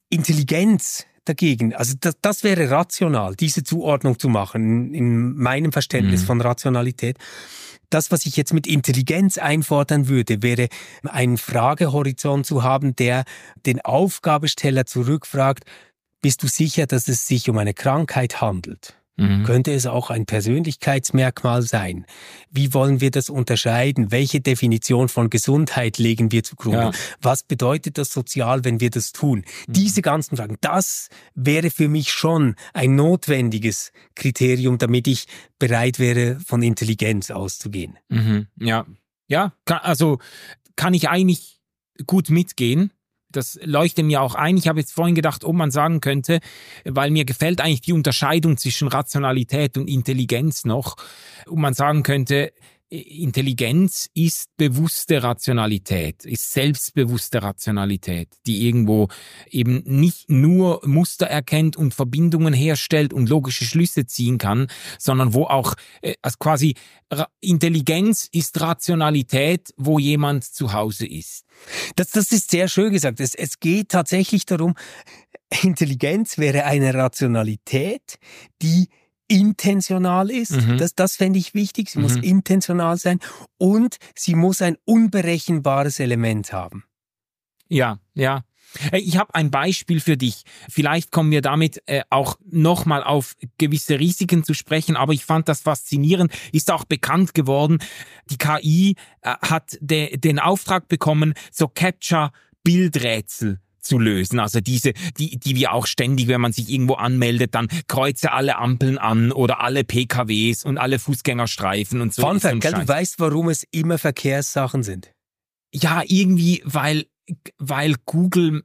Intelligenz dagegen, also das, das wäre rational, diese Zuordnung zu machen, in meinem Verständnis mhm. von Rationalität. Das, was ich jetzt mit Intelligenz einfordern würde, wäre einen Fragehorizont zu haben, der den Aufgabesteller zurückfragt, bist du sicher, dass es sich um eine Krankheit handelt? Mhm. Könnte es auch ein Persönlichkeitsmerkmal sein? Wie wollen wir das unterscheiden? Welche Definition von Gesundheit legen wir zugrunde? Ja. Was bedeutet das sozial, wenn wir das tun? Mhm. Diese ganzen Fragen, das wäre für mich schon ein notwendiges Kriterium, damit ich bereit wäre, von Intelligenz auszugehen. Mhm. Ja, ja, also kann ich eigentlich gut mitgehen das leuchtet mir auch ein. Ich habe jetzt vorhin gedacht, ob man sagen könnte, weil mir gefällt eigentlich die Unterscheidung zwischen Rationalität und Intelligenz noch, ob man sagen könnte, Intelligenz ist bewusste Rationalität, ist selbstbewusste Rationalität, die irgendwo eben nicht nur Muster erkennt und Verbindungen herstellt und logische Schlüsse ziehen kann, sondern wo auch äh, also quasi Intelligenz ist Rationalität, wo jemand zu Hause ist. Das, das ist sehr schön gesagt. Es, es geht tatsächlich darum, Intelligenz wäre eine Rationalität, die intentional ist. Mhm. Das, das fände ich wichtig. Sie mhm. muss intentional sein und sie muss ein unberechenbares Element haben. Ja, ja. Ich habe ein Beispiel für dich. Vielleicht kommen wir damit äh, auch nochmal auf gewisse Risiken zu sprechen, aber ich fand das faszinierend, ist auch bekannt geworden. Die KI äh, hat de, den Auftrag bekommen, so Capture-Bildrätsel zu lösen. Also diese, die, die wir auch ständig, wenn man sich irgendwo anmeldet, dann kreuze alle Ampeln an oder alle PKWs und alle Fußgängerstreifen und so. Fun Fact, gell, du weißt, warum es immer Verkehrssachen sind. Ja, irgendwie, weil, weil Google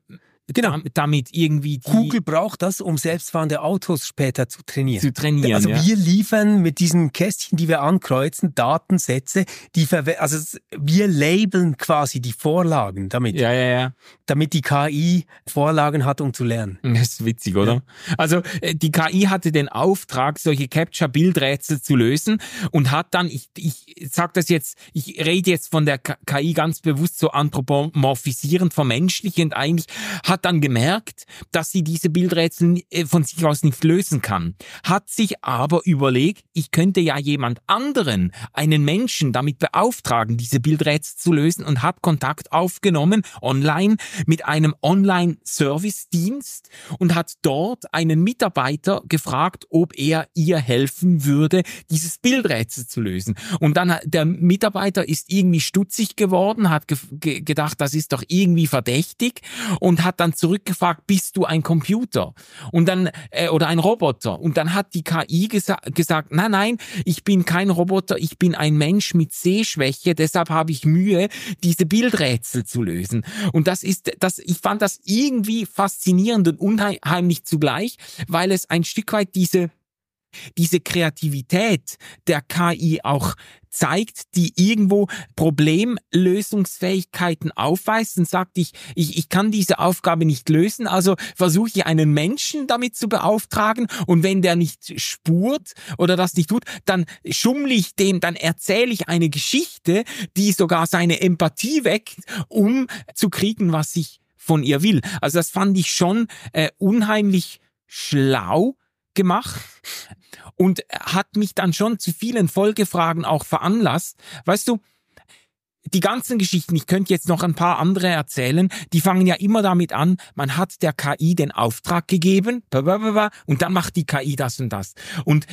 genau. damit irgendwie die Google braucht das, um selbstfahrende Autos später zu trainieren. Zu trainieren. Also ja. wir liefern mit diesen Kästchen, die wir ankreuzen, Datensätze, die also wir labeln quasi die Vorlagen damit. Ja, ja, ja. Damit die KI Vorlagen hat, um zu lernen. [laughs] Das ist witzig, oder? Ja. Also äh, die KI hatte den Auftrag, solche Capture-Bildrätsel zu lösen und hat dann, ich, ich sag das jetzt, ich rede jetzt von der KI ganz bewusst so anthropomorphisierend, vermenschlichend eigentlich, hat dann gemerkt, dass sie diese Bildrätsel äh, von sich aus nicht lösen kann, hat sich aber überlegt, ich könnte ja jemand anderen, einen Menschen damit beauftragen, diese Bildrätsel zu lösen und hat Kontakt aufgenommen online mit einem Online-Service-Dienst und hat dort einen Mitarbeiter gefragt, ob er ihr helfen würde, dieses Bildrätsel zu lösen. Und dann der Mitarbeiter ist irgendwie stutzig geworden, hat ge gedacht, das ist doch irgendwie verdächtig und hat dann zurückgefragt, bist du ein Computer? Und dann, äh, oder ein Roboter? Und dann hat die KI gesa gesagt, nein, nein, ich bin kein Roboter, ich bin ein Mensch mit Sehschwäche, deshalb habe ich Mühe, diese Bildrätsel zu lösen. Und das ist, das, ich fand das irgendwie faszinierend und unheimlich zugleich, weil es ein Stück weit diese diese Kreativität der KI auch zeigt, die irgendwo Problemlösungsfähigkeiten aufweist und sagt, ich, ich, ich kann diese Aufgabe nicht lösen, also versuche ich einen Menschen damit zu beauftragen und wenn der nicht spurt oder das nicht tut, dann schummle ich dem, dann erzähle ich eine Geschichte, die sogar seine Empathie weckt, um zu kriegen, was ich von ihr will. Also das fand ich schon äh, unheimlich schlau gemacht und hat mich dann schon zu vielen Folgefragen auch veranlasst. Weißt du, die ganzen Geschichten, ich könnte jetzt noch ein paar andere erzählen, die fangen ja immer damit an, man hat der KI den Auftrag gegeben und dann macht die KI das und das. Und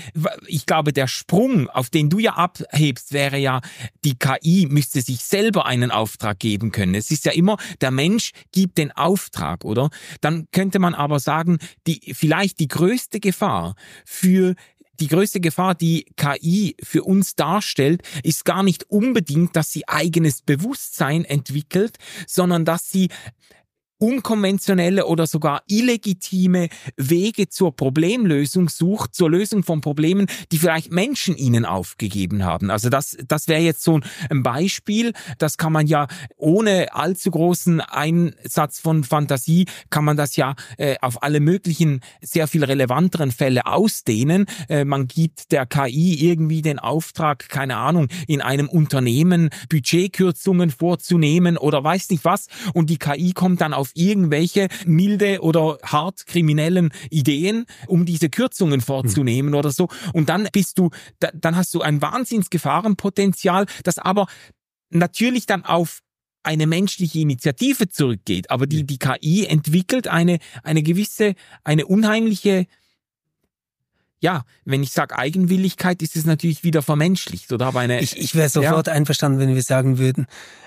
ich glaube, der Sprung, auf den du ja abhebst, wäre ja, die KI müsste sich selber einen Auftrag geben können. Es ist ja immer, der Mensch gibt den Auftrag, oder? Dann könnte man aber sagen, die, vielleicht die größte Gefahr für die größte Gefahr, die KI für uns darstellt, ist gar nicht unbedingt, dass sie eigenes Bewusstsein entwickelt, sondern dass sie unkonventionelle oder sogar illegitime Wege zur Problemlösung sucht, zur Lösung von Problemen, die vielleicht Menschen ihnen aufgegeben haben. Also das, das wäre jetzt so ein Beispiel. Das kann man ja ohne allzu großen Einsatz von Fantasie, kann man das ja äh, auf alle möglichen sehr viel relevanteren Fälle ausdehnen. Äh, man gibt der KI irgendwie den Auftrag, keine Ahnung, in einem Unternehmen Budgetkürzungen vorzunehmen oder weiß nicht was. Und die KI kommt dann auf auf irgendwelche milde oder hart kriminellen Ideen, um diese Kürzungen vorzunehmen hm. oder so. Und dann bist du, dann hast du ein Wahnsinnsgefahrenpotenzial, das aber natürlich dann auf eine menschliche Initiative zurückgeht. Aber die, die KI entwickelt eine, eine gewisse, eine unheimliche ja, wenn ich sage Eigenwilligkeit, ist es natürlich wieder vermenschlicht, oder? Aber eine, ich ich wäre sofort ja. einverstanden, wenn wir sagen würden,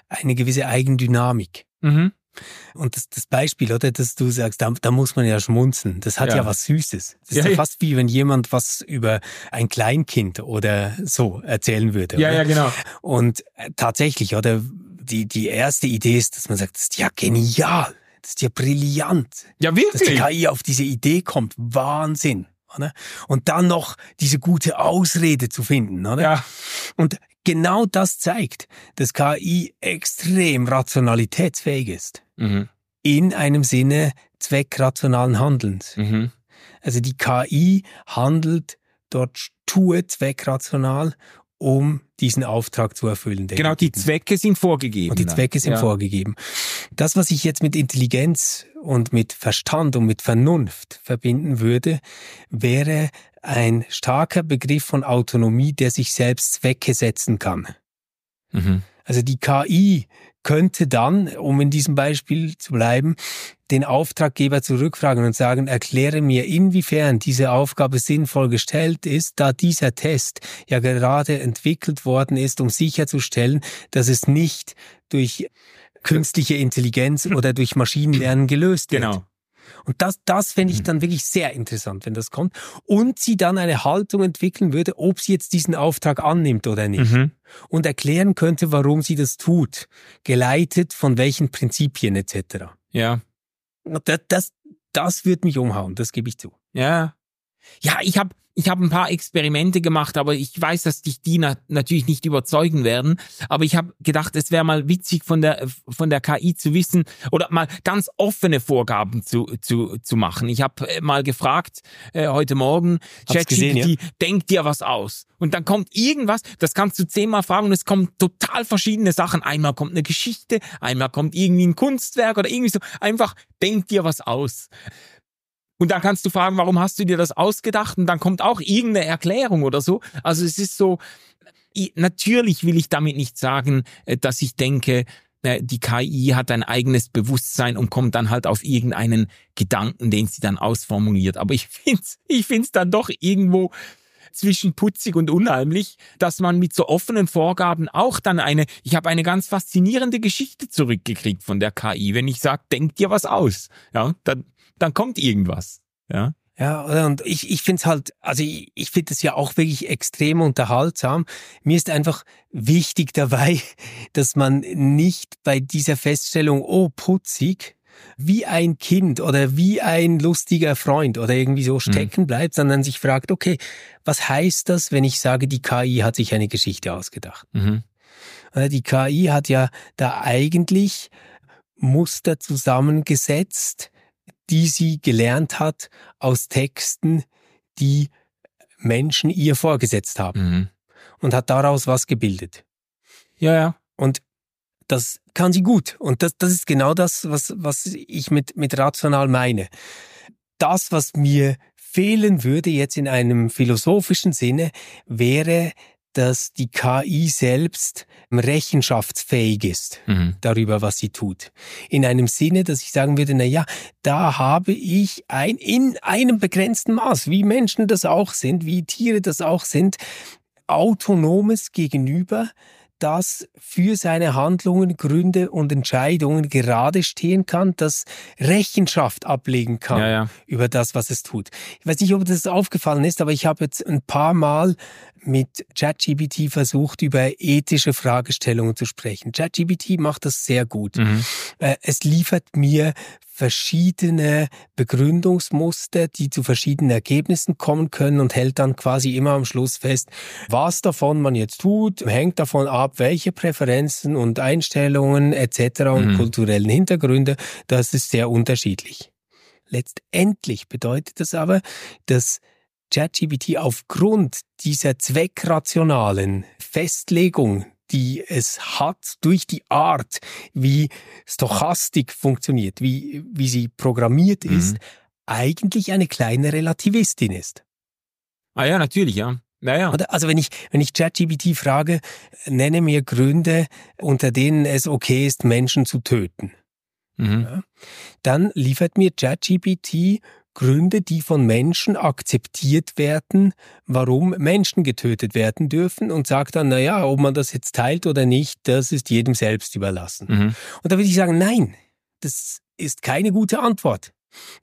eine gewisse Eigendynamik. Mhm. Und das, das Beispiel, oder, dass du sagst, da, da muss man ja schmunzeln. Das hat ja, ja was Süßes. Das ist ja, ja, fast wie wenn jemand was über ein Kleinkind oder so erzählen würde. Ja, oder? ja, genau. Und äh, tatsächlich, oder, die, die erste Idee ist, dass man sagt, das ist ja genial. Das ist ja brillant. Ja, wirklich. Dass die KI auf diese Idee kommt. Wahnsinn. Oder? Und dann noch diese gute Ausrede zu finden, oder? Ja. Und genau das zeigt, dass KI extrem rationalitätsfähig ist. Mhm. In einem Sinne zweckrationalen Handelns. Mhm. Also die KI handelt dort tue zweckrational, um diesen Auftrag zu erfüllen. Genau, die Zwecke sind vorgegeben. Und die Zwecke sind ja. vorgegeben. Das, was ich jetzt mit Intelligenz und mit Verstand und mit Vernunft verbinden würde, wäre ein starker Begriff von Autonomie, der sich selbst Zwecke setzen kann. Mhm. Also die KI könnte dann, um in diesem Beispiel zu bleiben, den Auftraggeber zurückfragen und sagen, erkläre mir, inwiefern diese Aufgabe sinnvoll gestellt ist, da dieser Test ja gerade entwickelt worden ist, um sicherzustellen, dass es nicht durch künstliche Intelligenz [laughs] oder durch Maschinenlernen gelöst wird. Genau. Und das, das fände ich mhm. dann wirklich sehr interessant, wenn das kommt. Und sie dann eine Haltung entwickeln würde, ob sie jetzt diesen Auftrag annimmt oder nicht. Mhm. Und erklären könnte, warum sie das tut. Geleitet von welchen Prinzipien etc. Ja. Das, das, das wird mich umhauen, das gebe ich zu. Ja. Ja, ich habe ich habe ein paar Experimente gemacht, aber ich weiß, dass dich die na natürlich nicht überzeugen werden. Aber ich habe gedacht, es wäre mal witzig von der von der KI zu wissen oder mal ganz offene Vorgaben zu zu, zu machen. Ich habe äh, mal gefragt äh, heute Morgen, ChatGPT, ja? denkt dir was aus? Und dann kommt irgendwas, das kannst du zehnmal fragen und es kommen total verschiedene Sachen. Einmal kommt eine Geschichte, einmal kommt irgendwie ein Kunstwerk oder irgendwie so. Einfach denk dir was aus. Und dann kannst du fragen, warum hast du dir das ausgedacht? Und dann kommt auch irgendeine Erklärung oder so. Also es ist so, natürlich will ich damit nicht sagen, äh, dass ich denke, die KI hat ein eigenes Bewusstsein und kommt dann halt auf irgendeinen Gedanken, den sie dann ausformuliert. Aber ich [laughs] find's, ich find's dann doch irgendwo zwischen putzig und unheimlich, dass man mit so offenen Vorgaben auch dann eine, ich habe eine ganz faszinierende Geschichte zurückgekriegt von der KI. Wenn ich sage, denk dir was aus, ja, dann dann kommt irgendwas. Ja. Ja, und ich, ich finde es halt, also ich, ich finde es ja auch wirklich extrem unterhaltsam. Mir ist einfach wichtig dabei, [laughs] dass man nicht bei dieser Feststellung, oh, putzig, wie ein Kind oder wie ein lustiger Freund oder irgendwie so mhm. stecken bleibt, sondern sich fragt, okay, was heißt das, wenn ich sage, die KI hat sich eine Geschichte ausgedacht? Mhm. Die KI hat ja da eigentlich Muster zusammengesetzt, die sie gelernt hat aus Texten, die Menschen ihr vorgesetzt haben. Mhm. Und hat daraus was gebildet. Ja, ja. Und das kann sie gut. Und das, das ist genau das, was, was ich mit, mit rational meine. Das, was mir fehlen würde jetzt in einem philosophischen Sinne, wäre dass die KI selbst rechenschaftsfähig ist mhm. darüber, was sie tut. In einem Sinne, dass ich sagen würde, na ja, da habe ich ein, in einem begrenzten Maß, wie Menschen das auch sind, wie Tiere das auch sind, autonomes Gegenüber, das für seine Handlungen, Gründe und Entscheidungen gerade stehen kann, das Rechenschaft ablegen kann ja, ja. über das, was es tut. Ich weiß nicht, ob das aufgefallen ist, aber ich habe jetzt ein paar Mal mit ChatGPT versucht, über ethische Fragestellungen zu sprechen. ChatGPT macht das sehr gut. Mhm. Äh, es liefert mir verschiedene Begründungsmuster, die zu verschiedenen Ergebnissen kommen können und hält dann quasi immer am Schluss fest, was davon man jetzt tut, hängt davon ab, welche Präferenzen und Einstellungen etc. und mhm. kulturellen Hintergründe, das ist sehr unterschiedlich. Letztendlich bedeutet das aber, dass ChatGPT aufgrund dieser zweckrationalen Festlegung die es hat durch die Art, wie Stochastik funktioniert, wie, wie sie programmiert mhm. ist, eigentlich eine kleine Relativistin ist. Ah ja, natürlich, ja. Naja. Also wenn ich, wenn ich ChatGPT frage, nenne mir Gründe, unter denen es okay ist, Menschen zu töten. Mhm. Ja, dann liefert mir ChatGPT Gründe, die von Menschen akzeptiert werden, warum Menschen getötet werden dürfen und sagt dann, na ja, ob man das jetzt teilt oder nicht, das ist jedem selbst überlassen. Mhm. Und da würde ich sagen, nein, das ist keine gute Antwort.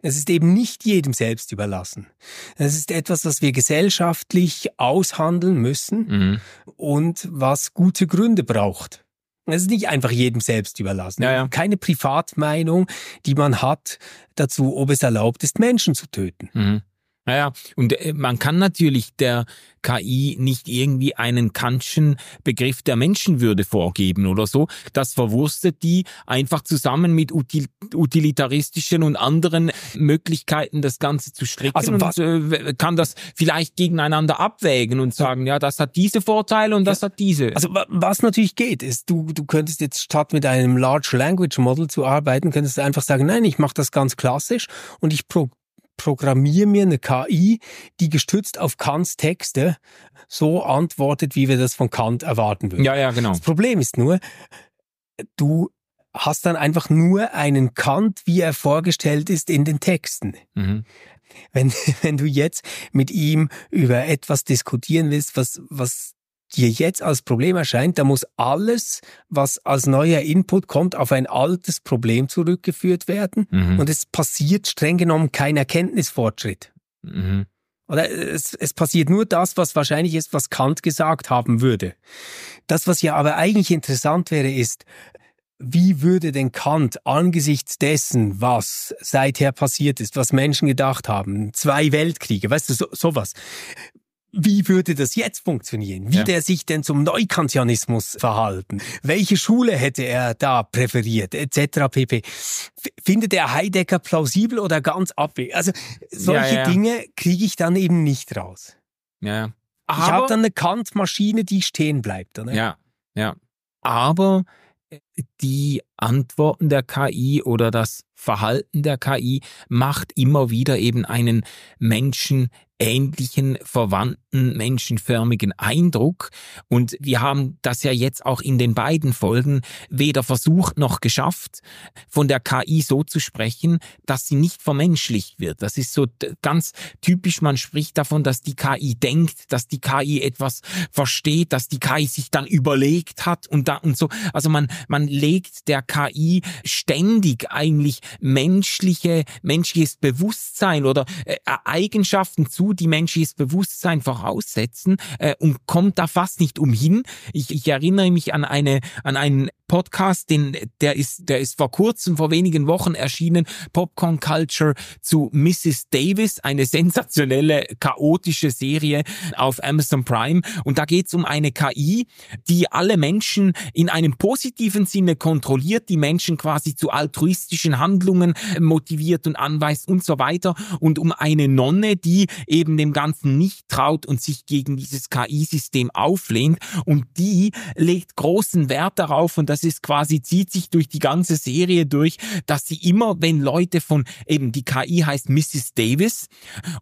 Es ist eben nicht jedem selbst überlassen. Es ist etwas, was wir gesellschaftlich aushandeln müssen mhm. und was gute Gründe braucht. Es ist nicht einfach jedem selbst überlassen. Ja, ja. Keine Privatmeinung, die man hat dazu, ob es erlaubt ist, Menschen zu töten. Mhm. Naja, und äh, man kann natürlich der KI nicht irgendwie einen Kantschen Begriff der Menschenwürde vorgeben oder so. Das verwurstet die einfach zusammen mit util utilitaristischen und anderen Möglichkeiten, das Ganze zu stricken also und äh, kann das vielleicht gegeneinander abwägen und sagen, ja, das hat diese Vorteile und das ja, hat diese. Also was natürlich geht, ist, du, du könntest jetzt statt mit einem Large Language Model zu arbeiten, könntest du einfach sagen, nein, ich mache das ganz klassisch und ich pro programmiere mir eine KI, die gestützt auf Kants Texte so antwortet, wie wir das von Kant erwarten würden. Ja, ja, genau. Das Problem ist nur, du hast dann einfach nur einen Kant, wie er vorgestellt ist in den Texten. Mhm. Wenn, [laughs] wenn du jetzt mit ihm über etwas diskutieren willst, was, was dir jetzt als Problem erscheint, da muss alles, was als neuer Input kommt, auf ein altes Problem zurückgeführt werden. Mhm. Und es passiert streng genommen kein Erkenntnisfortschritt. Mhm. Oder es, es passiert nur das, was wahrscheinlich ist, was Kant gesagt haben würde. Das, was ja aber eigentlich interessant wäre, ist, wie würde denn Kant angesichts dessen, was seither passiert ist, was Menschen gedacht haben, zwei Weltkriege, weißt du, so, sowas, wie würde das jetzt funktionieren? Wie ja. der sich denn zum Neukantianismus verhalten? Welche Schule hätte er da präferiert? Etc. pp. Findet er Heidegger plausibel oder ganz abwegig? Also solche ja, ja. Dinge kriege ich dann eben nicht raus. Ja. Aber, ich habe dann eine Kant-Maschine, die stehen bleibt. Oder? Ja, ja. Aber äh, die Antworten der KI oder das Verhalten der KI macht immer wieder eben einen Menschen ähnlichen, verwandten, menschenförmigen Eindruck. Und wir haben das ja jetzt auch in den beiden Folgen weder versucht noch geschafft, von der KI so zu sprechen, dass sie nicht vermenschlicht wird. Das ist so ganz typisch. Man spricht davon, dass die KI denkt, dass die KI etwas versteht, dass die KI sich dann überlegt hat und da und so. Also man, man legt der KI ständig eigentlich menschliche, menschliches Bewusstsein oder äh, Eigenschaften zu, die menschliches Bewusstsein voraussetzen äh, und kommt da fast nicht umhin. Ich, ich erinnere mich an eine an einen Podcast, den der ist der ist vor kurzem vor wenigen Wochen erschienen, Popcorn Culture zu Mrs. Davis, eine sensationelle chaotische Serie auf Amazon Prime und da geht es um eine KI, die alle Menschen in einem positiven Sinne kontrolliert, die Menschen quasi zu altruistischen Handlungen motiviert und anweist und so weiter und um eine Nonne, die eben dem Ganzen nicht traut und sich gegen dieses KI-System auflehnt. Und die legt großen Wert darauf und das ist quasi, zieht sich durch die ganze Serie durch, dass sie immer, wenn Leute von, eben die KI heißt Mrs. Davis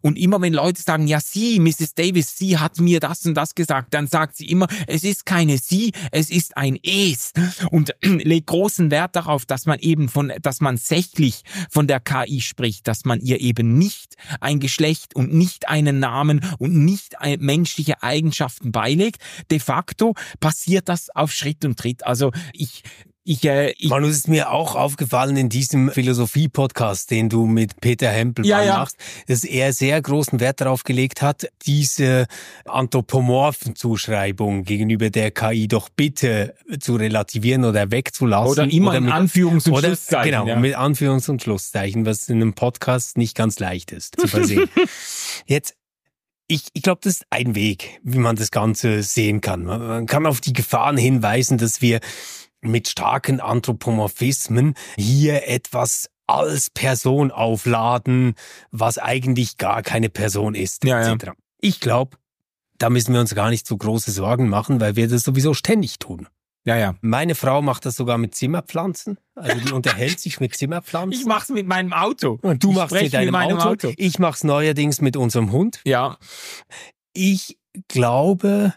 und immer wenn Leute sagen, ja sie, Mrs. Davis, sie hat mir das und das gesagt, dann sagt sie immer, es ist keine sie, es ist ein es und [clears throat] legt großen Wert darauf, dass man eben von, dass man sächlich von der KI spricht, dass man ihr eben nicht ein Geschlecht und nicht einen Namen und nicht menschliche Eigenschaften beilegt. De facto passiert das auf Schritt und Tritt. Also ich ich, äh, ich Manu, es ist mir auch aufgefallen in diesem Philosophie-Podcast, den du mit Peter Hempel Ja, ja. machst, dass er sehr großen Wert darauf gelegt hat, diese anthropomorphen Zuschreibungen gegenüber der KI doch bitte zu relativieren oder wegzulassen. oder immer in mit- Anführungs- und oder, Schlusszeichen. Genau, ja. mit Anführungs- und Schlusszeichen, was in einem Podcast nicht ganz leicht ist zu versehen. [laughs] Jetzt, ich, ich glaube, das ist ein Weg, wie man das Ganze sehen kann. Man kann auf die Gefahren hinweisen, dass wir mit starken Anthropomorphismen hier etwas als Person aufladen, was eigentlich gar keine Person ist, Ja, ja. etc. Ich glaube, da müssen wir uns gar nicht so große Sorgen machen, weil wir das sowieso ständig tun. ja, ja. Meine Frau macht das sogar mit Zimmerpflanzen. Also die [laughs] unterhält sich mit Zimmerpflanzen. Ich mach's mit meinem Auto. und du ich machst mit deinem meinem Auto. Auto. Ich mach's neuerdings mit unserem Hund. Ja, Ich glaube,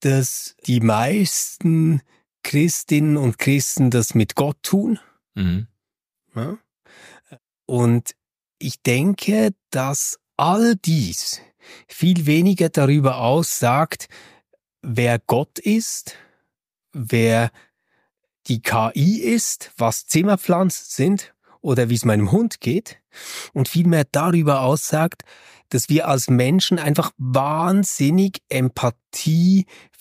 dass die meisten Christinnen und Christen das mit Gott tun. mhm. Ja? Und ich denke, dass all dies viel weniger darüber aussagt, wer Gott ist, wer die KI ist, was Zimmerpflanzen sind oder wie es meinem Hund geht und vielmehr darüber aussagt, dass wir als Menschen einfach wahnsinnig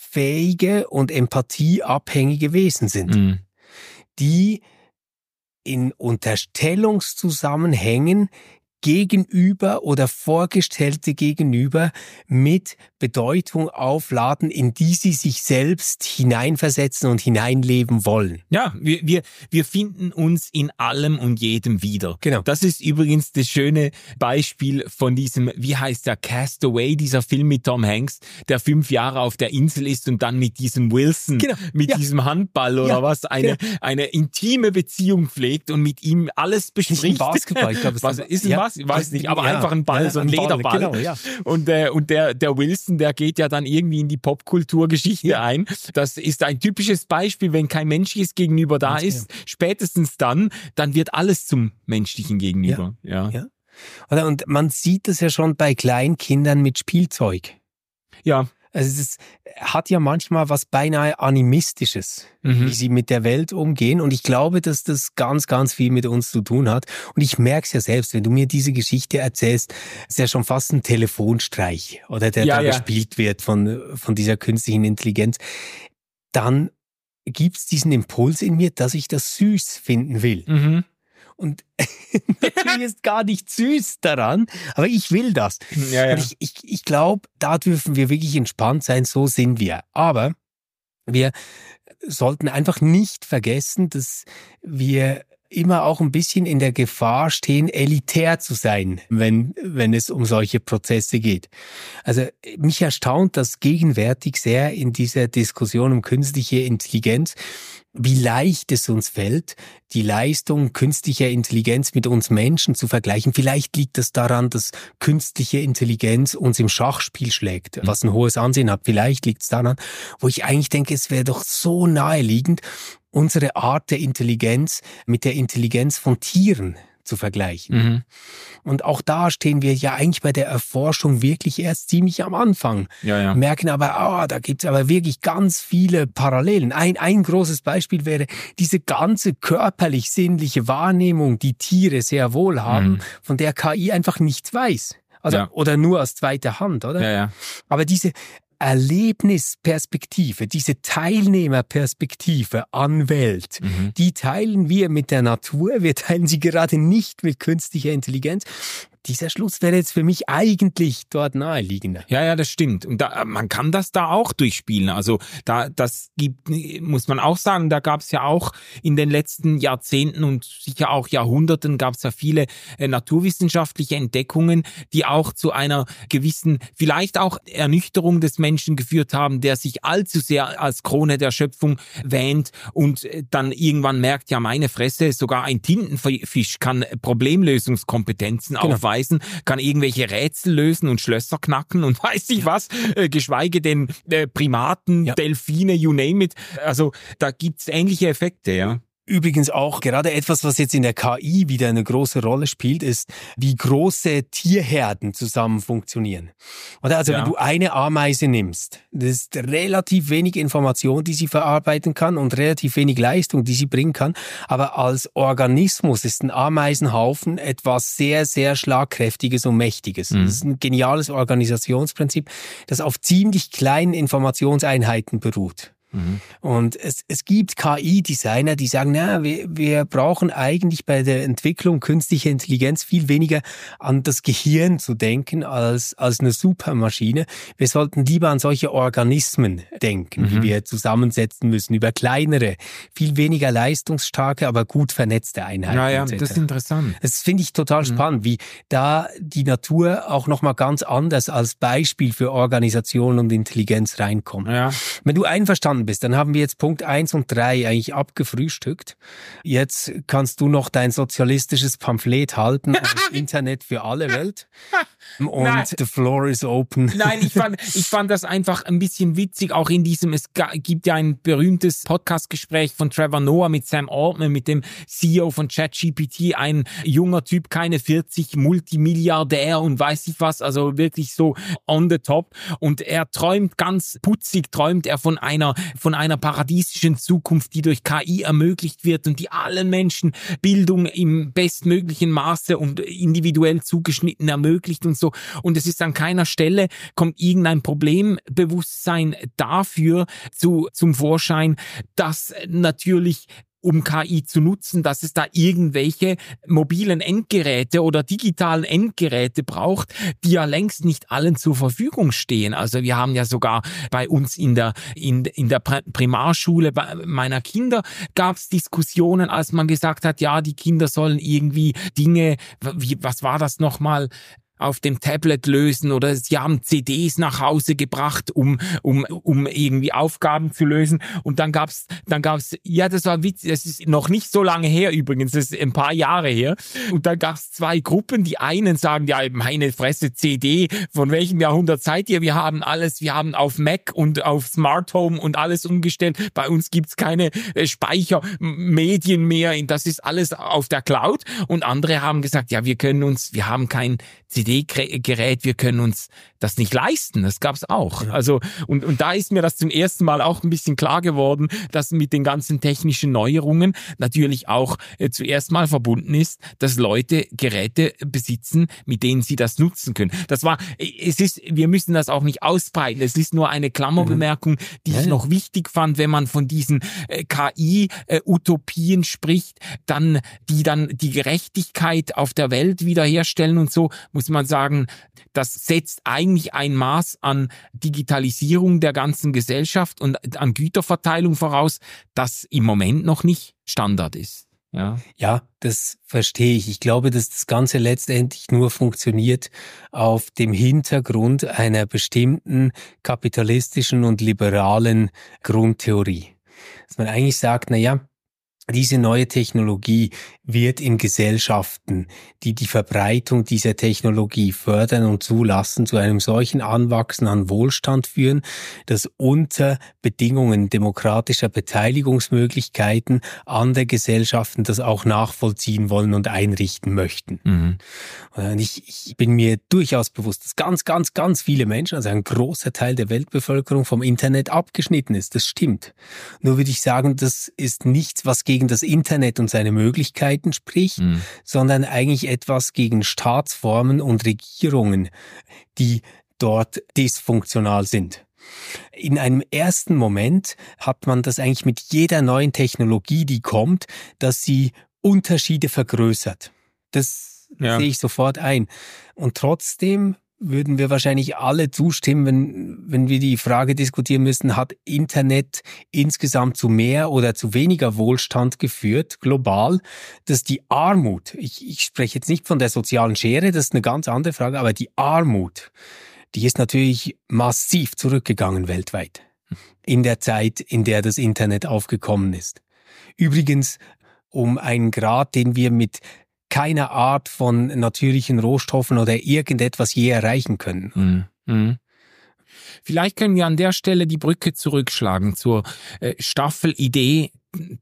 empathiefähige und empathieabhängige Wesen sind Mhm. die in Unterstellungszusammenhängen gegenüber oder Vorgestellte gegenüber mit Bedeutung aufladen, in die sie sich selbst hineinversetzen und hineinleben wollen. Ja, wir, wir, wir finden uns in allem und jedem wieder. Genau. Das ist übrigens das schöne Beispiel von diesem, wie heißt der, Castaway, dieser Film mit Tom Hanks, der fünf Jahre auf der Insel ist und dann mit diesem Wilson, Genau. mit Ja. diesem Handball oder Ja, was, eine, eine intime Beziehung pflegt und mit ihm alles bespricht. Basketball, ich glaube, es Was, ist ein ja. Was? Ich weiß nicht, aber Ja. einfach ein Ball, Ja, so ein, ein Ball, Lederball. genau, ja. Und, äh, und der, der Wilson, der geht ja dann irgendwie in die Popkulturgeschichte ein. Das ist ein typisches Beispiel, wenn kein menschliches Gegenüber da Ganz ist, spätestens dann, dann wird alles zum menschlichen Gegenüber. Ja. Ja. Und man sieht das ja schon bei Kleinkindern mit Spielzeug. ja. Also es hat ja manchmal was beinahe Animistisches, Mhm. wie sie mit der Welt umgehen. Und ich glaube, dass das ganz, ganz viel mit uns zu tun hat. Und ich merke es ja selbst, wenn du mir diese Geschichte erzählst, ist ja schon fast ein Telefonstreich oder der Ja, da ja. gespielt wird von, von dieser künstlichen Intelligenz. Dann gibt's diesen Impuls in mir, dass ich das süß finden will. Mhm. Und [laughs] natürlich ist gar nicht süß daran, aber ich will das. Ja, ja. Ich, ich, ich glaube, da dürfen wir wirklich entspannt sein, so sind wir. Aber wir sollten einfach nicht vergessen, dass wir immer auch ein bisschen in der Gefahr stehen, elitär zu sein, wenn, wenn es um solche Prozesse geht. Also mich erstaunt das gegenwärtig sehr in dieser Diskussion um künstliche Intelligenz, wie leicht es uns fällt, die Leistung künstlicher Intelligenz mit uns Menschen zu vergleichen. Vielleicht liegt es daran, dass künstliche Intelligenz uns im Schachspiel schlägt, was ein hohes Ansehen hat. Vielleicht liegt es daran, wo ich eigentlich denke, es wäre doch so naheliegend, unsere Art der Intelligenz mit der Intelligenz von Tieren zu vergleichen. Mhm. Und auch da stehen wir ja eigentlich bei der Erforschung wirklich erst ziemlich am Anfang Ja, ja. merken aber, ah, da gibt's aber wirklich ganz viele Parallelen. Ein, ein großes Beispiel wäre diese ganze körperlich-sinnliche Wahrnehmung, die Tiere sehr wohl haben, Mhm. von der KI einfach nichts weiß. Also, Ja. oder nur aus zweiter Hand, oder? Ja, ja. Aber diese Erlebnisperspektive, diese Teilnehmerperspektive an Welt, Mhm. die teilen wir mit der Natur, wir teilen sie gerade nicht mit künstlicher Intelligenz. Dieser Schluss wäre jetzt für mich eigentlich dort naheliegender. Ja, ja, das stimmt. Und da, man kann das da auch durchspielen. Also da, das gibt, muss man auch sagen, da gab es ja auch in den letzten Jahrzehnten und sicher auch Jahrhunderten gab es ja viele äh, naturwissenschaftliche Entdeckungen, die auch zu einer gewissen, vielleicht auch Ernüchterung des Menschen geführt haben, der sich allzu sehr als Krone der Schöpfung wähnt und äh, dann irgendwann merkt, ja, meine Fresse, sogar ein Tintenfisch kann Problemlösungskompetenzen Genau. aufweisen, kann irgendwelche Rätsel lösen und Schlösser knacken und [laughs] weiß ich was, äh, geschweige denn äh, Primaten, Ja. Delfine, you name it. Also da gibt's ähnliche Effekte, ja. Übrigens auch gerade etwas, was jetzt in der KI wieder eine große Rolle spielt, ist, wie große Tierherden zusammen funktionieren. Oder also ja. wenn du eine Ameise nimmst, das ist relativ wenig Information, die sie verarbeiten kann und relativ wenig Leistung, die sie bringen kann. Aber als Organismus ist ein Ameisenhaufen etwas sehr, sehr schlagkräftiges und mächtiges. Mhm. Das ist ein geniales Organisationsprinzip, das auf ziemlich kleinen Informationseinheiten beruht. Mhm. Und es, es gibt KI-Designer, die sagen, na, wir, wir brauchen eigentlich bei der Entwicklung künstlicher Intelligenz viel weniger an das Gehirn zu denken als, als eine Supermaschine. Wir sollten lieber an solche Organismen denken, mhm. die wir zusammensetzen müssen, über kleinere, viel weniger leistungsstarke, aber gut vernetzte Einheiten. Ja, ja, das ist interessant. Das finde ich total mhm. spannend, wie da die Natur auch nochmal ganz anders als Beispiel für Organisation und Intelligenz reinkommt. Ja. Wenn du einverstanden bist, dann haben wir jetzt Punkt eins und drei eigentlich abgefrühstückt. Jetzt kannst du noch dein sozialistisches Pamphlet halten, [laughs] Internet für alle Welt. Und Nein. the floor is open. [laughs] Nein, ich fand, ich fand das einfach ein bisschen witzig, auch in diesem, es gibt ja ein berühmtes Podcastgespräch von Trevor Noah mit Sam Altman, mit dem CEO von ChatGPT, ein junger Typ, keine 40, Multimilliardär und weiß ich was, also wirklich so on the top. Und er träumt ganz putzig, träumt er von einer von einer paradiesischen Zukunft, die durch KI ermöglicht wird und die allen Menschen Bildung im bestmöglichen Maße und individuell zugeschnitten ermöglicht und so. Und es ist an keiner Stelle kommt irgendein Problembewusstsein dafür zu, zum Vorschein, dass natürlich um KI zu nutzen, dass es da irgendwelche mobilen Endgeräte oder digitalen Endgeräte braucht, die ja längst nicht allen zur Verfügung stehen. Also wir haben ja sogar bei uns in der, in, in der Primarschule meiner Kinder gab es Diskussionen, als man gesagt hat, ja, die Kinder sollen irgendwie Dinge, wie, was war das nochmal, auf dem Tablet lösen oder sie haben CDs nach Hause gebracht, um, um, um irgendwie Aufgaben zu lösen. Und dann gab's, dann gab's, ja, das war witzig, das ist noch nicht so lange her übrigens, das ist ein paar Jahre her. Und dann gab's zwei Gruppen, die einen sagen, ja, meine Fresse CD, von welchem Jahrhundert seid ihr? Wir haben alles, wir haben auf Mac und auf Smart Home und alles umgestellt. Bei uns gibt's keine äh, Speichermedien mehr, das ist alles auf der Cloud. Und andere haben gesagt, ja, wir können uns, wir haben kein CD-Gerät, wir können uns das nicht leisten. Das gab's auch. Also und, und da ist mir das zum ersten Mal auch ein bisschen klar geworden, dass mit den ganzen technischen Neuerungen natürlich auch äh, zuerst mal verbunden ist, dass Leute Geräte besitzen, mit denen sie das nutzen können. Das war, äh, es ist, wir müssen das auch nicht ausbreiten. Es ist nur eine Klammerbemerkung, die ja. ich noch wichtig fand, wenn man von diesen äh, KI-Utopien äh, spricht, dann die dann die Gerechtigkeit auf der Welt wiederherstellen und so, muss man sagen, das setzt eigentlich ein Maß an Digitalisierung der ganzen Gesellschaft und an Güterverteilung voraus, das im Moment noch nicht Standard ist. Ja. ja, das verstehe ich. Ich glaube, dass das Ganze letztendlich nur funktioniert auf dem Hintergrund einer bestimmten kapitalistischen und liberalen Grundtheorie. Dass man eigentlich sagt, na ja, diese neue Technologie wird in Gesellschaften, die die Verbreitung dieser Technologie fördern und zulassen, zu einem solchen Anwachsen an Wohlstand führen, dass unter Bedingungen demokratischer Beteiligungsmöglichkeiten andere Gesellschaften das auch nachvollziehen wollen und einrichten möchten. Mhm. Und ich, ich bin mir durchaus bewusst, dass ganz, ganz, ganz viele Menschen, also ein großer Teil der Weltbevölkerung vom Internet abgeschnitten ist. Das stimmt. Nur würde ich sagen, das ist nichts, was gegen gegen das Internet und seine Möglichkeiten spricht, mhm. sondern eigentlich etwas gegen Staatsformen und Regierungen, die dort dysfunktional sind. In einem ersten Moment hat man das eigentlich mit jeder neuen Technologie, die kommt, dass sie Unterschiede vergrößert. Das ja. sehe ich sofort ein. Und trotzdem würden wir wahrscheinlich alle zustimmen, wenn, wenn wir die Frage diskutieren müssen, hat Internet insgesamt zu mehr oder zu weniger Wohlstand geführt, global, dass die Armut, ich, ich spreche jetzt nicht von der sozialen Schere, das ist eine ganz andere Frage, aber die Armut, die ist natürlich massiv zurückgegangen weltweit. In der Zeit, in der das Internet aufgekommen ist. Übrigens um einen Grad, den wir mit keiner Art von natürlichen Rohstoffen oder irgendetwas je erreichen können. Mhm. Mhm. Vielleicht können wir an der Stelle die Brücke zurückschlagen zur äh, Staffelidee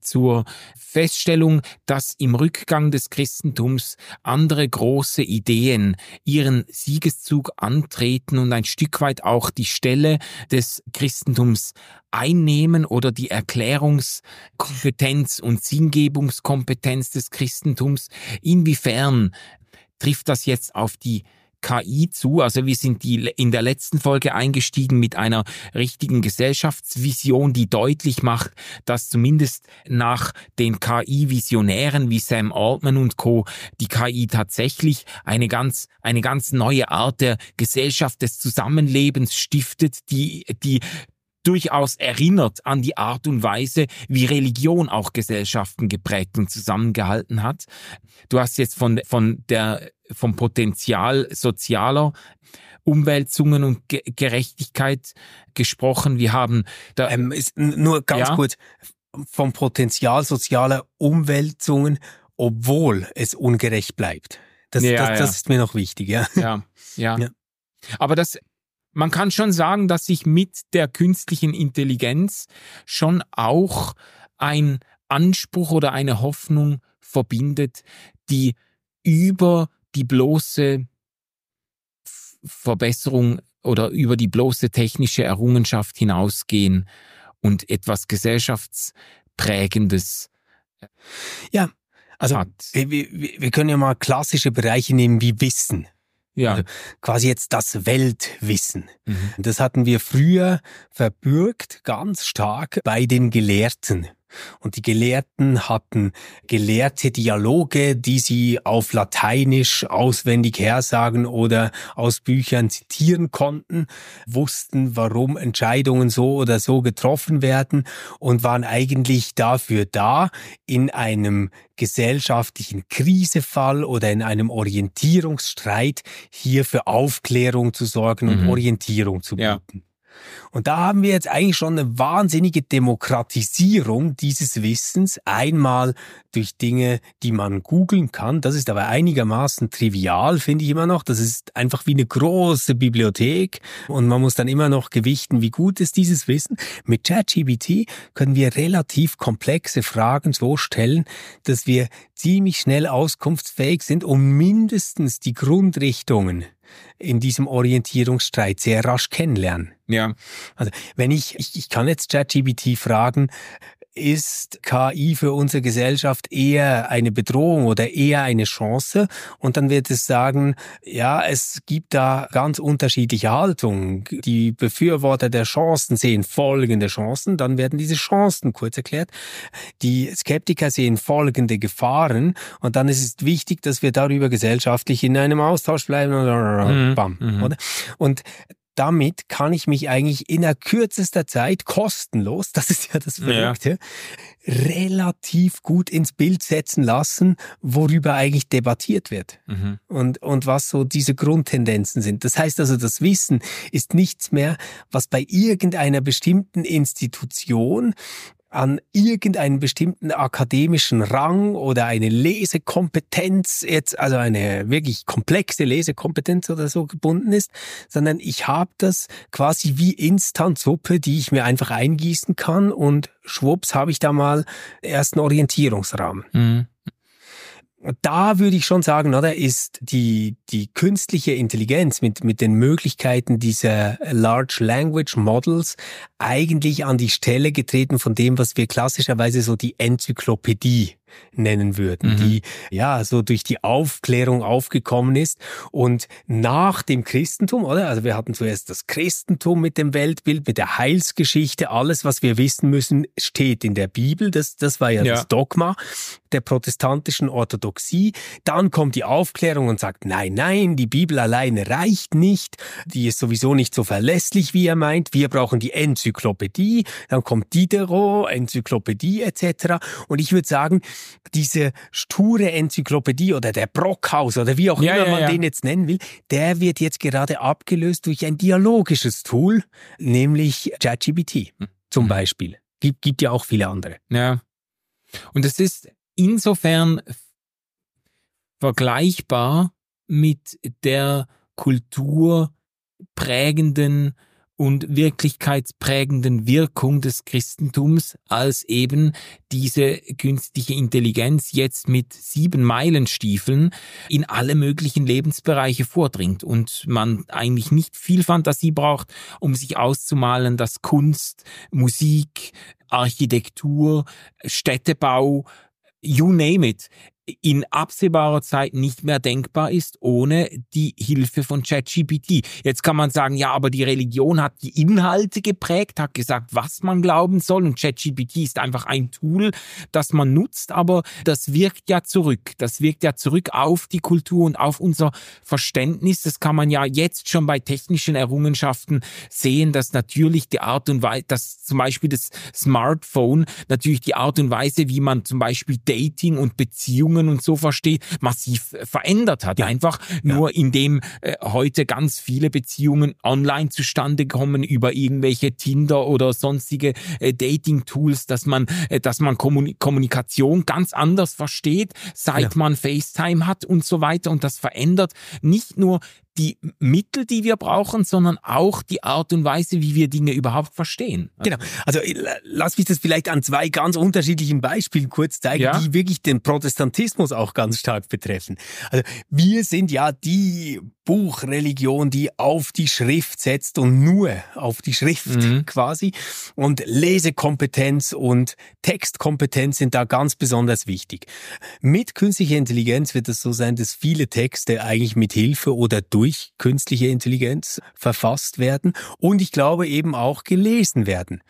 zur Feststellung, dass im Rückgang des Christentums andere große Ideen ihren Siegeszug antreten und ein Stück weit auch die Stelle des Christentums einnehmen oder die Erklärungskompetenz und Sinngebungskompetenz des Christentums. Inwiefern trifft das jetzt auf die KI zu. Also wir sind die in der letzten Folge eingestiegen mit einer richtigen Gesellschaftsvision, die deutlich macht, dass zumindest nach den KI-Visionären wie Sam Altman und Co. die KI tatsächlich eine ganz, eine ganz neue Art der Gesellschaft des Zusammenlebens stiftet, die, die durchaus erinnert an die Art und Weise, wie Religion auch Gesellschaften geprägt und zusammengehalten hat. Du hast jetzt von, von der vom Potenzial sozialer Umwälzungen und Ge Gerechtigkeit gesprochen. Wir haben da ähm, ist nur ganz ja? kurz vom Potenzial sozialer Umwälzungen, obwohl es ungerecht bleibt. Das, ja, das, das ja. ist mir noch wichtig, ja. Ja, ja. ja. Aber das, man kann schon sagen, dass sich mit der künstlichen Intelligenz schon auch ein Anspruch oder eine Hoffnung verbindet, die über die bloße Verbesserung oder über die bloße technische Errungenschaft hinausgehen und etwas gesellschaftsprägendes. Ja, also hat. Wir, wir können ja mal klassische Bereiche nehmen wie Wissen. Ja. Also quasi jetzt das Weltwissen. Mhm. Das hatten wir früher verbürgt ganz stark bei den Gelehrten. Und die Gelehrten hatten gelehrte Dialoge, die sie auf Lateinisch auswendig hersagen oder aus Büchern zitieren konnten, wussten, warum Entscheidungen so oder so getroffen werden und waren eigentlich dafür da, in einem gesellschaftlichen Krisefall oder in einem Orientierungsstreit hier für Aufklärung zu sorgen und mhm. Orientierung zu bieten. Ja. Und da haben wir jetzt eigentlich schon eine wahnsinnige Demokratisierung dieses Wissens. Einmal durch Dinge, die man googeln kann. Das ist aber einigermaßen trivial, finde ich immer noch. Das ist einfach wie eine große Bibliothek und man muss dann immer noch gewichten, wie gut ist dieses Wissen. Mit ChatGPT können wir relativ komplexe Fragen so stellen, dass wir ziemlich schnell auskunftsfähig sind, um mindestens die Grundrichtungen in diesem Orientierungsstreit sehr rasch kennenlernen. Ja. Also wenn ich, ich, ich kann jetzt ChatGPT fragen, ist KI für unsere Gesellschaft eher eine Bedrohung oder eher eine Chance? Und dann wird es sagen, ja, es gibt da ganz unterschiedliche Haltungen. Die Befürworter der Chancen sehen folgende Chancen, dann werden diese Chancen kurz erklärt. Die Skeptiker sehen folgende Gefahren und dann ist es wichtig, dass wir darüber gesellschaftlich in einem Austausch bleiben. Mhm. Bam, mhm. Oder? Und damit kann ich mich eigentlich in der kürzester Zeit kostenlos, [laughs] das ist ja das Verrückte, ja. relativ gut ins Bild setzen lassen, worüber eigentlich debattiert wird mhm. und, und was so diese Grundtendenzen sind. Das heißt also, das Wissen ist nichts mehr, was bei irgendeiner bestimmten Institution an irgendeinen bestimmten akademischen Rang oder eine Lesekompetenz jetzt, also eine wirklich komplexe Lesekompetenz oder so gebunden ist, sondern ich habe das quasi wie Instantsuppe, die ich mir einfach eingießen kann und schwupps habe ich da mal ersten Orientierungsrahmen. Mhm da würde ich schon sagen, oder, ist die, die künstliche Intelligenz mit, mit den Möglichkeiten dieser Large Language Models eigentlich an die Stelle getreten von dem, was wir klassischerweise so die Enzyklopädie nennen würden, mhm. die ja so durch die Aufklärung aufgekommen ist und nach dem Christentum, oder? Also wir hatten zuerst das Christentum mit dem Weltbild, mit der Heilsgeschichte, alles, was wir wissen müssen, steht in der Bibel. Das, das war ja, ja. das Dogma der protestantischen Orthodoxie. Dann kommt die Aufklärung und sagt, nein, nein, die Bibel alleine reicht nicht, die ist sowieso nicht so verlässlich, wie er meint. Wir brauchen die Enzyklopädie. Dann kommt Diderot, Enzyklopädie etc. Und ich würde sagen, diese sture Enzyklopädie oder der Brockhaus oder wie auch ja, immer man ja. den jetzt nennen will, der wird jetzt gerade abgelöst durch ein dialogisches Tool, nämlich ChatGPT hm. zum mhm. Beispiel. Gibt, gibt ja auch viele andere. Ja. Und es ist insofern vergleichbar mit der kulturprägenden und wirklichkeitsprägenden Wirkung des Christentums, als eben diese künstliche Intelligenz jetzt mit sieben Meilenstiefeln in alle möglichen Lebensbereiche vordringt und man eigentlich nicht viel Fantasie braucht, um sich auszumalen, dass Kunst, Musik, Architektur, Städtebau, you name it, in absehbarer Zeit nicht mehr denkbar ist ohne die Hilfe von ChatGPT. Jetzt kann man sagen, ja, aber die Religion hat die Inhalte geprägt, hat gesagt, was man glauben soll und ChatGPT ist einfach ein Tool, das man nutzt, aber das wirkt ja zurück. Das wirkt ja zurück auf die Kultur und auf unser Verständnis. Das kann man ja jetzt schon bei technischen Errungenschaften sehen, dass natürlich die Art und Weise, dass zum Beispiel das Smartphone natürlich die Art und Weise, wie man zum Beispiel Dating und Beziehungen Beziehungen und so versteht, massiv verändert hat. Ja. Einfach nur ja. indem äh, heute ganz viele Beziehungen online zustande kommen über irgendwelche Tinder oder sonstige äh, Dating-Tools, dass man, äh, dass man Kommunik Kommunikation ganz anders versteht, seit ja. man FaceTime hat und so weiter. Und das verändert nicht nur die Mittel, die wir brauchen, sondern auch die Art und Weise, wie wir Dinge überhaupt verstehen. Genau. Also äh, lass mich das vielleicht an zwei ganz unterschiedlichen Beispielen kurz zeigen, ja? die wirklich den Protestantismus auch ganz stark betreffen. Also wir sind ja die Buchreligion, die auf die Schrift setzt und nur auf die Schrift mhm. quasi. Und Lesekompetenz und Textkompetenz sind da ganz besonders wichtig. Mit künstlicher Intelligenz wird es so sein, dass viele Texte eigentlich mit Hilfe oder durch künstliche Intelligenz verfasst werden und ich glaube eben auch gelesen werden.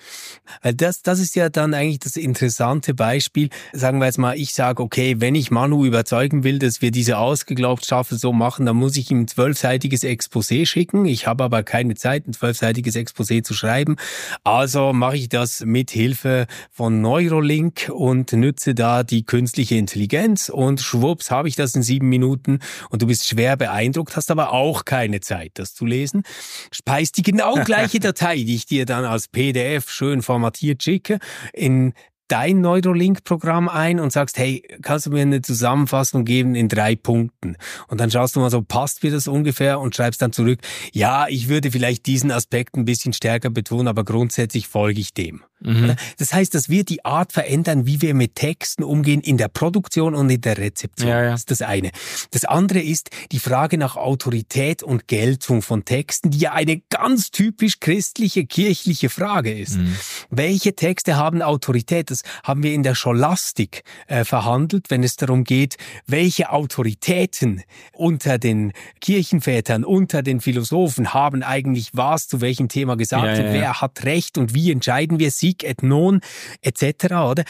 Das, das ist ja dann eigentlich das interessante Beispiel. Sagen wir jetzt mal, ich sage, okay, wenn ich Manu überzeugen will, dass wir diese ausgeglaubt so machen, dann muss ich ihm zwölfseitiges Exposé schicken. Ich habe aber keine Zeit, ein zwölfseitiges Exposé zu schreiben. Also mache ich das mit Hilfe von Neurolink und nütze da die künstliche Intelligenz und schwupps habe ich das in sieben Minuten und du bist schwer beeindruckt, hast aber auch keine Zeit, das zu lesen. Speist die genau gleiche [laughs] Datei, die ich dir dann als PDF schön formatiert schicke, in dein Neurolink-Programm ein und sagst, hey, kannst du mir eine Zusammenfassung geben in drei Punkten? Und dann schaust du mal so, passt mir das ungefähr und schreibst dann zurück, ja, ich würde vielleicht diesen Aspekt ein bisschen stärker betonen, aber grundsätzlich folge ich dem. Mhm. Das heißt, das wird die Art verändern, wie wir mit Texten umgehen in der Produktion und in der Rezeption. Ja, ja. Das ist das eine. Das andere ist die Frage nach Autorität und Geltung von Texten, die ja eine ganz typisch christliche, kirchliche Frage ist. Mhm. Welche Texte haben Autorität? Das haben wir in der Scholastik äh, verhandelt, wenn es darum geht, welche Autoritäten unter den Kirchenvätern, unter den Philosophen haben eigentlich was zu welchem Thema gesagt ja, und wer hat Recht und wie entscheiden wir sie Sieg et non etc. Oder?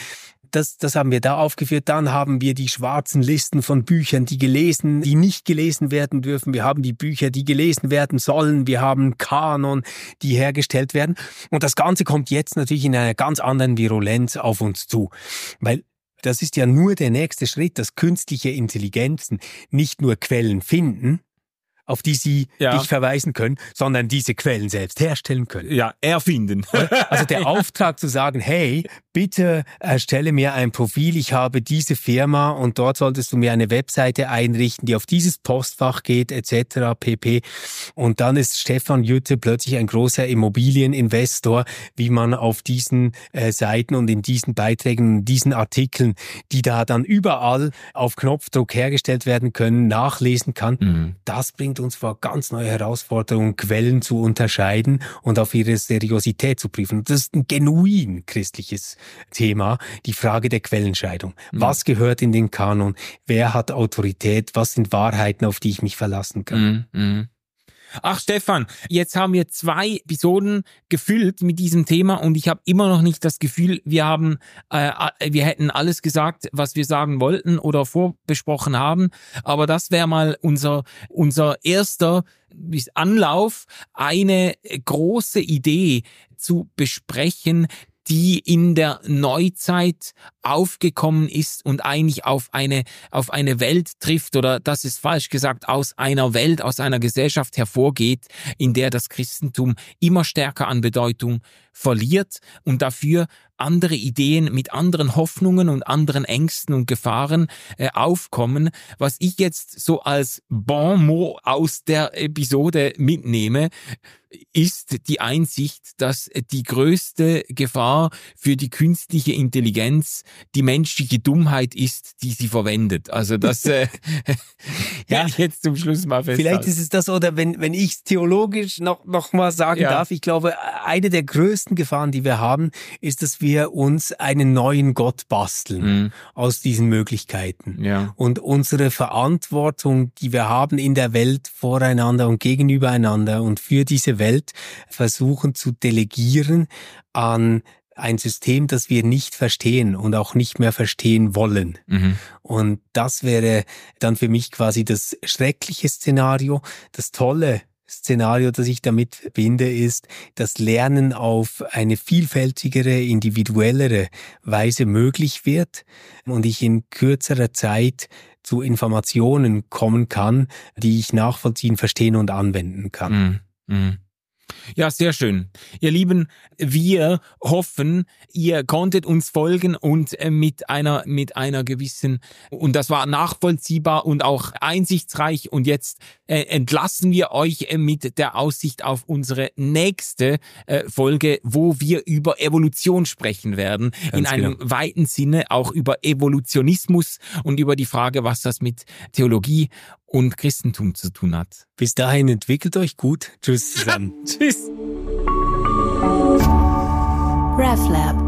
Das, das haben wir da aufgeführt. Dann haben wir die schwarzen Listen von Büchern, die gelesen, die nicht gelesen werden dürfen. Wir haben die Bücher, die gelesen werden sollen. Wir haben Kanon, die hergestellt werden. Und das Ganze kommt jetzt natürlich in einer ganz anderen Virulenz auf uns zu. Weil das ist ja nur der nächste Schritt, dass künstliche Intelligenzen nicht nur Quellen finden, auf die sie ja. dich verweisen können, sondern diese Quellen selbst herstellen können. Ja, erfinden. Also der [laughs] Auftrag zu sagen, hey, bitte erstelle mir ein Profil, ich habe diese Firma und dort solltest du mir eine Webseite einrichten, die auf dieses Postfach geht, etc. pp. Und dann ist Stefan Jütte plötzlich ein großer Immobilieninvestor, wie man auf diesen äh, Seiten und in diesen Beiträgen, in diesen Artikeln, die da dann überall auf Knopfdruck hergestellt werden können, nachlesen kann. Mhm. Das bringt uns vor ganz neue Herausforderungen, Quellen zu unterscheiden und auf ihre Seriosität zu prüfen. Das ist ein genuin christliches Thema, die Frage der Quellenscheidung. Mhm. Was gehört in den Kanon? Wer hat Autorität? Was sind Wahrheiten, auf die ich mich verlassen kann? Mhm. mhm. Ach Stefan, jetzt haben wir zwei Episoden gefüllt mit diesem Thema und ich habe immer noch nicht das Gefühl, wir haben, äh, wir hätten alles gesagt, was wir sagen wollten oder vorbesprochen haben. Aber das wäre mal unser unser erster Anlauf, eine große Idee zu besprechen, die in der Neuzeit aufgekommen ist und eigentlich auf eine, auf eine Welt trifft oder das ist falsch gesagt, aus einer Welt, aus einer Gesellschaft hervorgeht, in der das Christentum immer stärker an Bedeutung verliert und dafür andere Ideen mit anderen Hoffnungen und anderen Ängsten und Gefahren äh, aufkommen. Was ich jetzt so als Bon mot aus der Episode mitnehme, ist die Einsicht, dass die größte Gefahr für die künstliche Intelligenz die menschliche Dummheit ist, die sie verwendet. Also das äh, [laughs] [laughs] ja, ich jetzt zum Schluss mal festhalten. Vielleicht ist es das, oder wenn, wenn ich es theologisch noch, noch mal sagen ja. darf, ich glaube, eine der größten Gefahren, die wir haben, ist, dass wir uns einen neuen Gott basteln mhm. aus diesen Möglichkeiten. Ja. Und unsere Verantwortung, die wir haben in der Welt voreinander und gegenübereinander und für diese Welt versuchen zu delegieren an ein System, das wir nicht verstehen und auch nicht mehr verstehen wollen. Mhm. Und das wäre dann für mich quasi das schreckliche Szenario. Das tolle Szenario, das ich damit verbinde, ist, dass Lernen auf eine vielfältigere, individuellere Weise möglich wird und ich in kürzerer Zeit zu Informationen kommen kann, die ich nachvollziehen, verstehen und anwenden kann. Mm, mm. Ja, sehr schön. Ihr Lieben, wir hoffen, ihr konntet uns folgen und äh, mit einer, mit einer gewissen, und das war nachvollziehbar und auch einsichtsreich. Und jetzt äh, entlassen wir euch äh, mit der Aussicht auf unsere nächste äh, Folge, wo wir über Evolution sprechen werden. Ganz in einem genau. weiten Sinne auch über Evolutionismus und über die Frage, was das mit Theologie und Christentum zu tun hat. Bis dahin entwickelt euch gut. Tschüss zusammen. [laughs] Tschüss. RefLab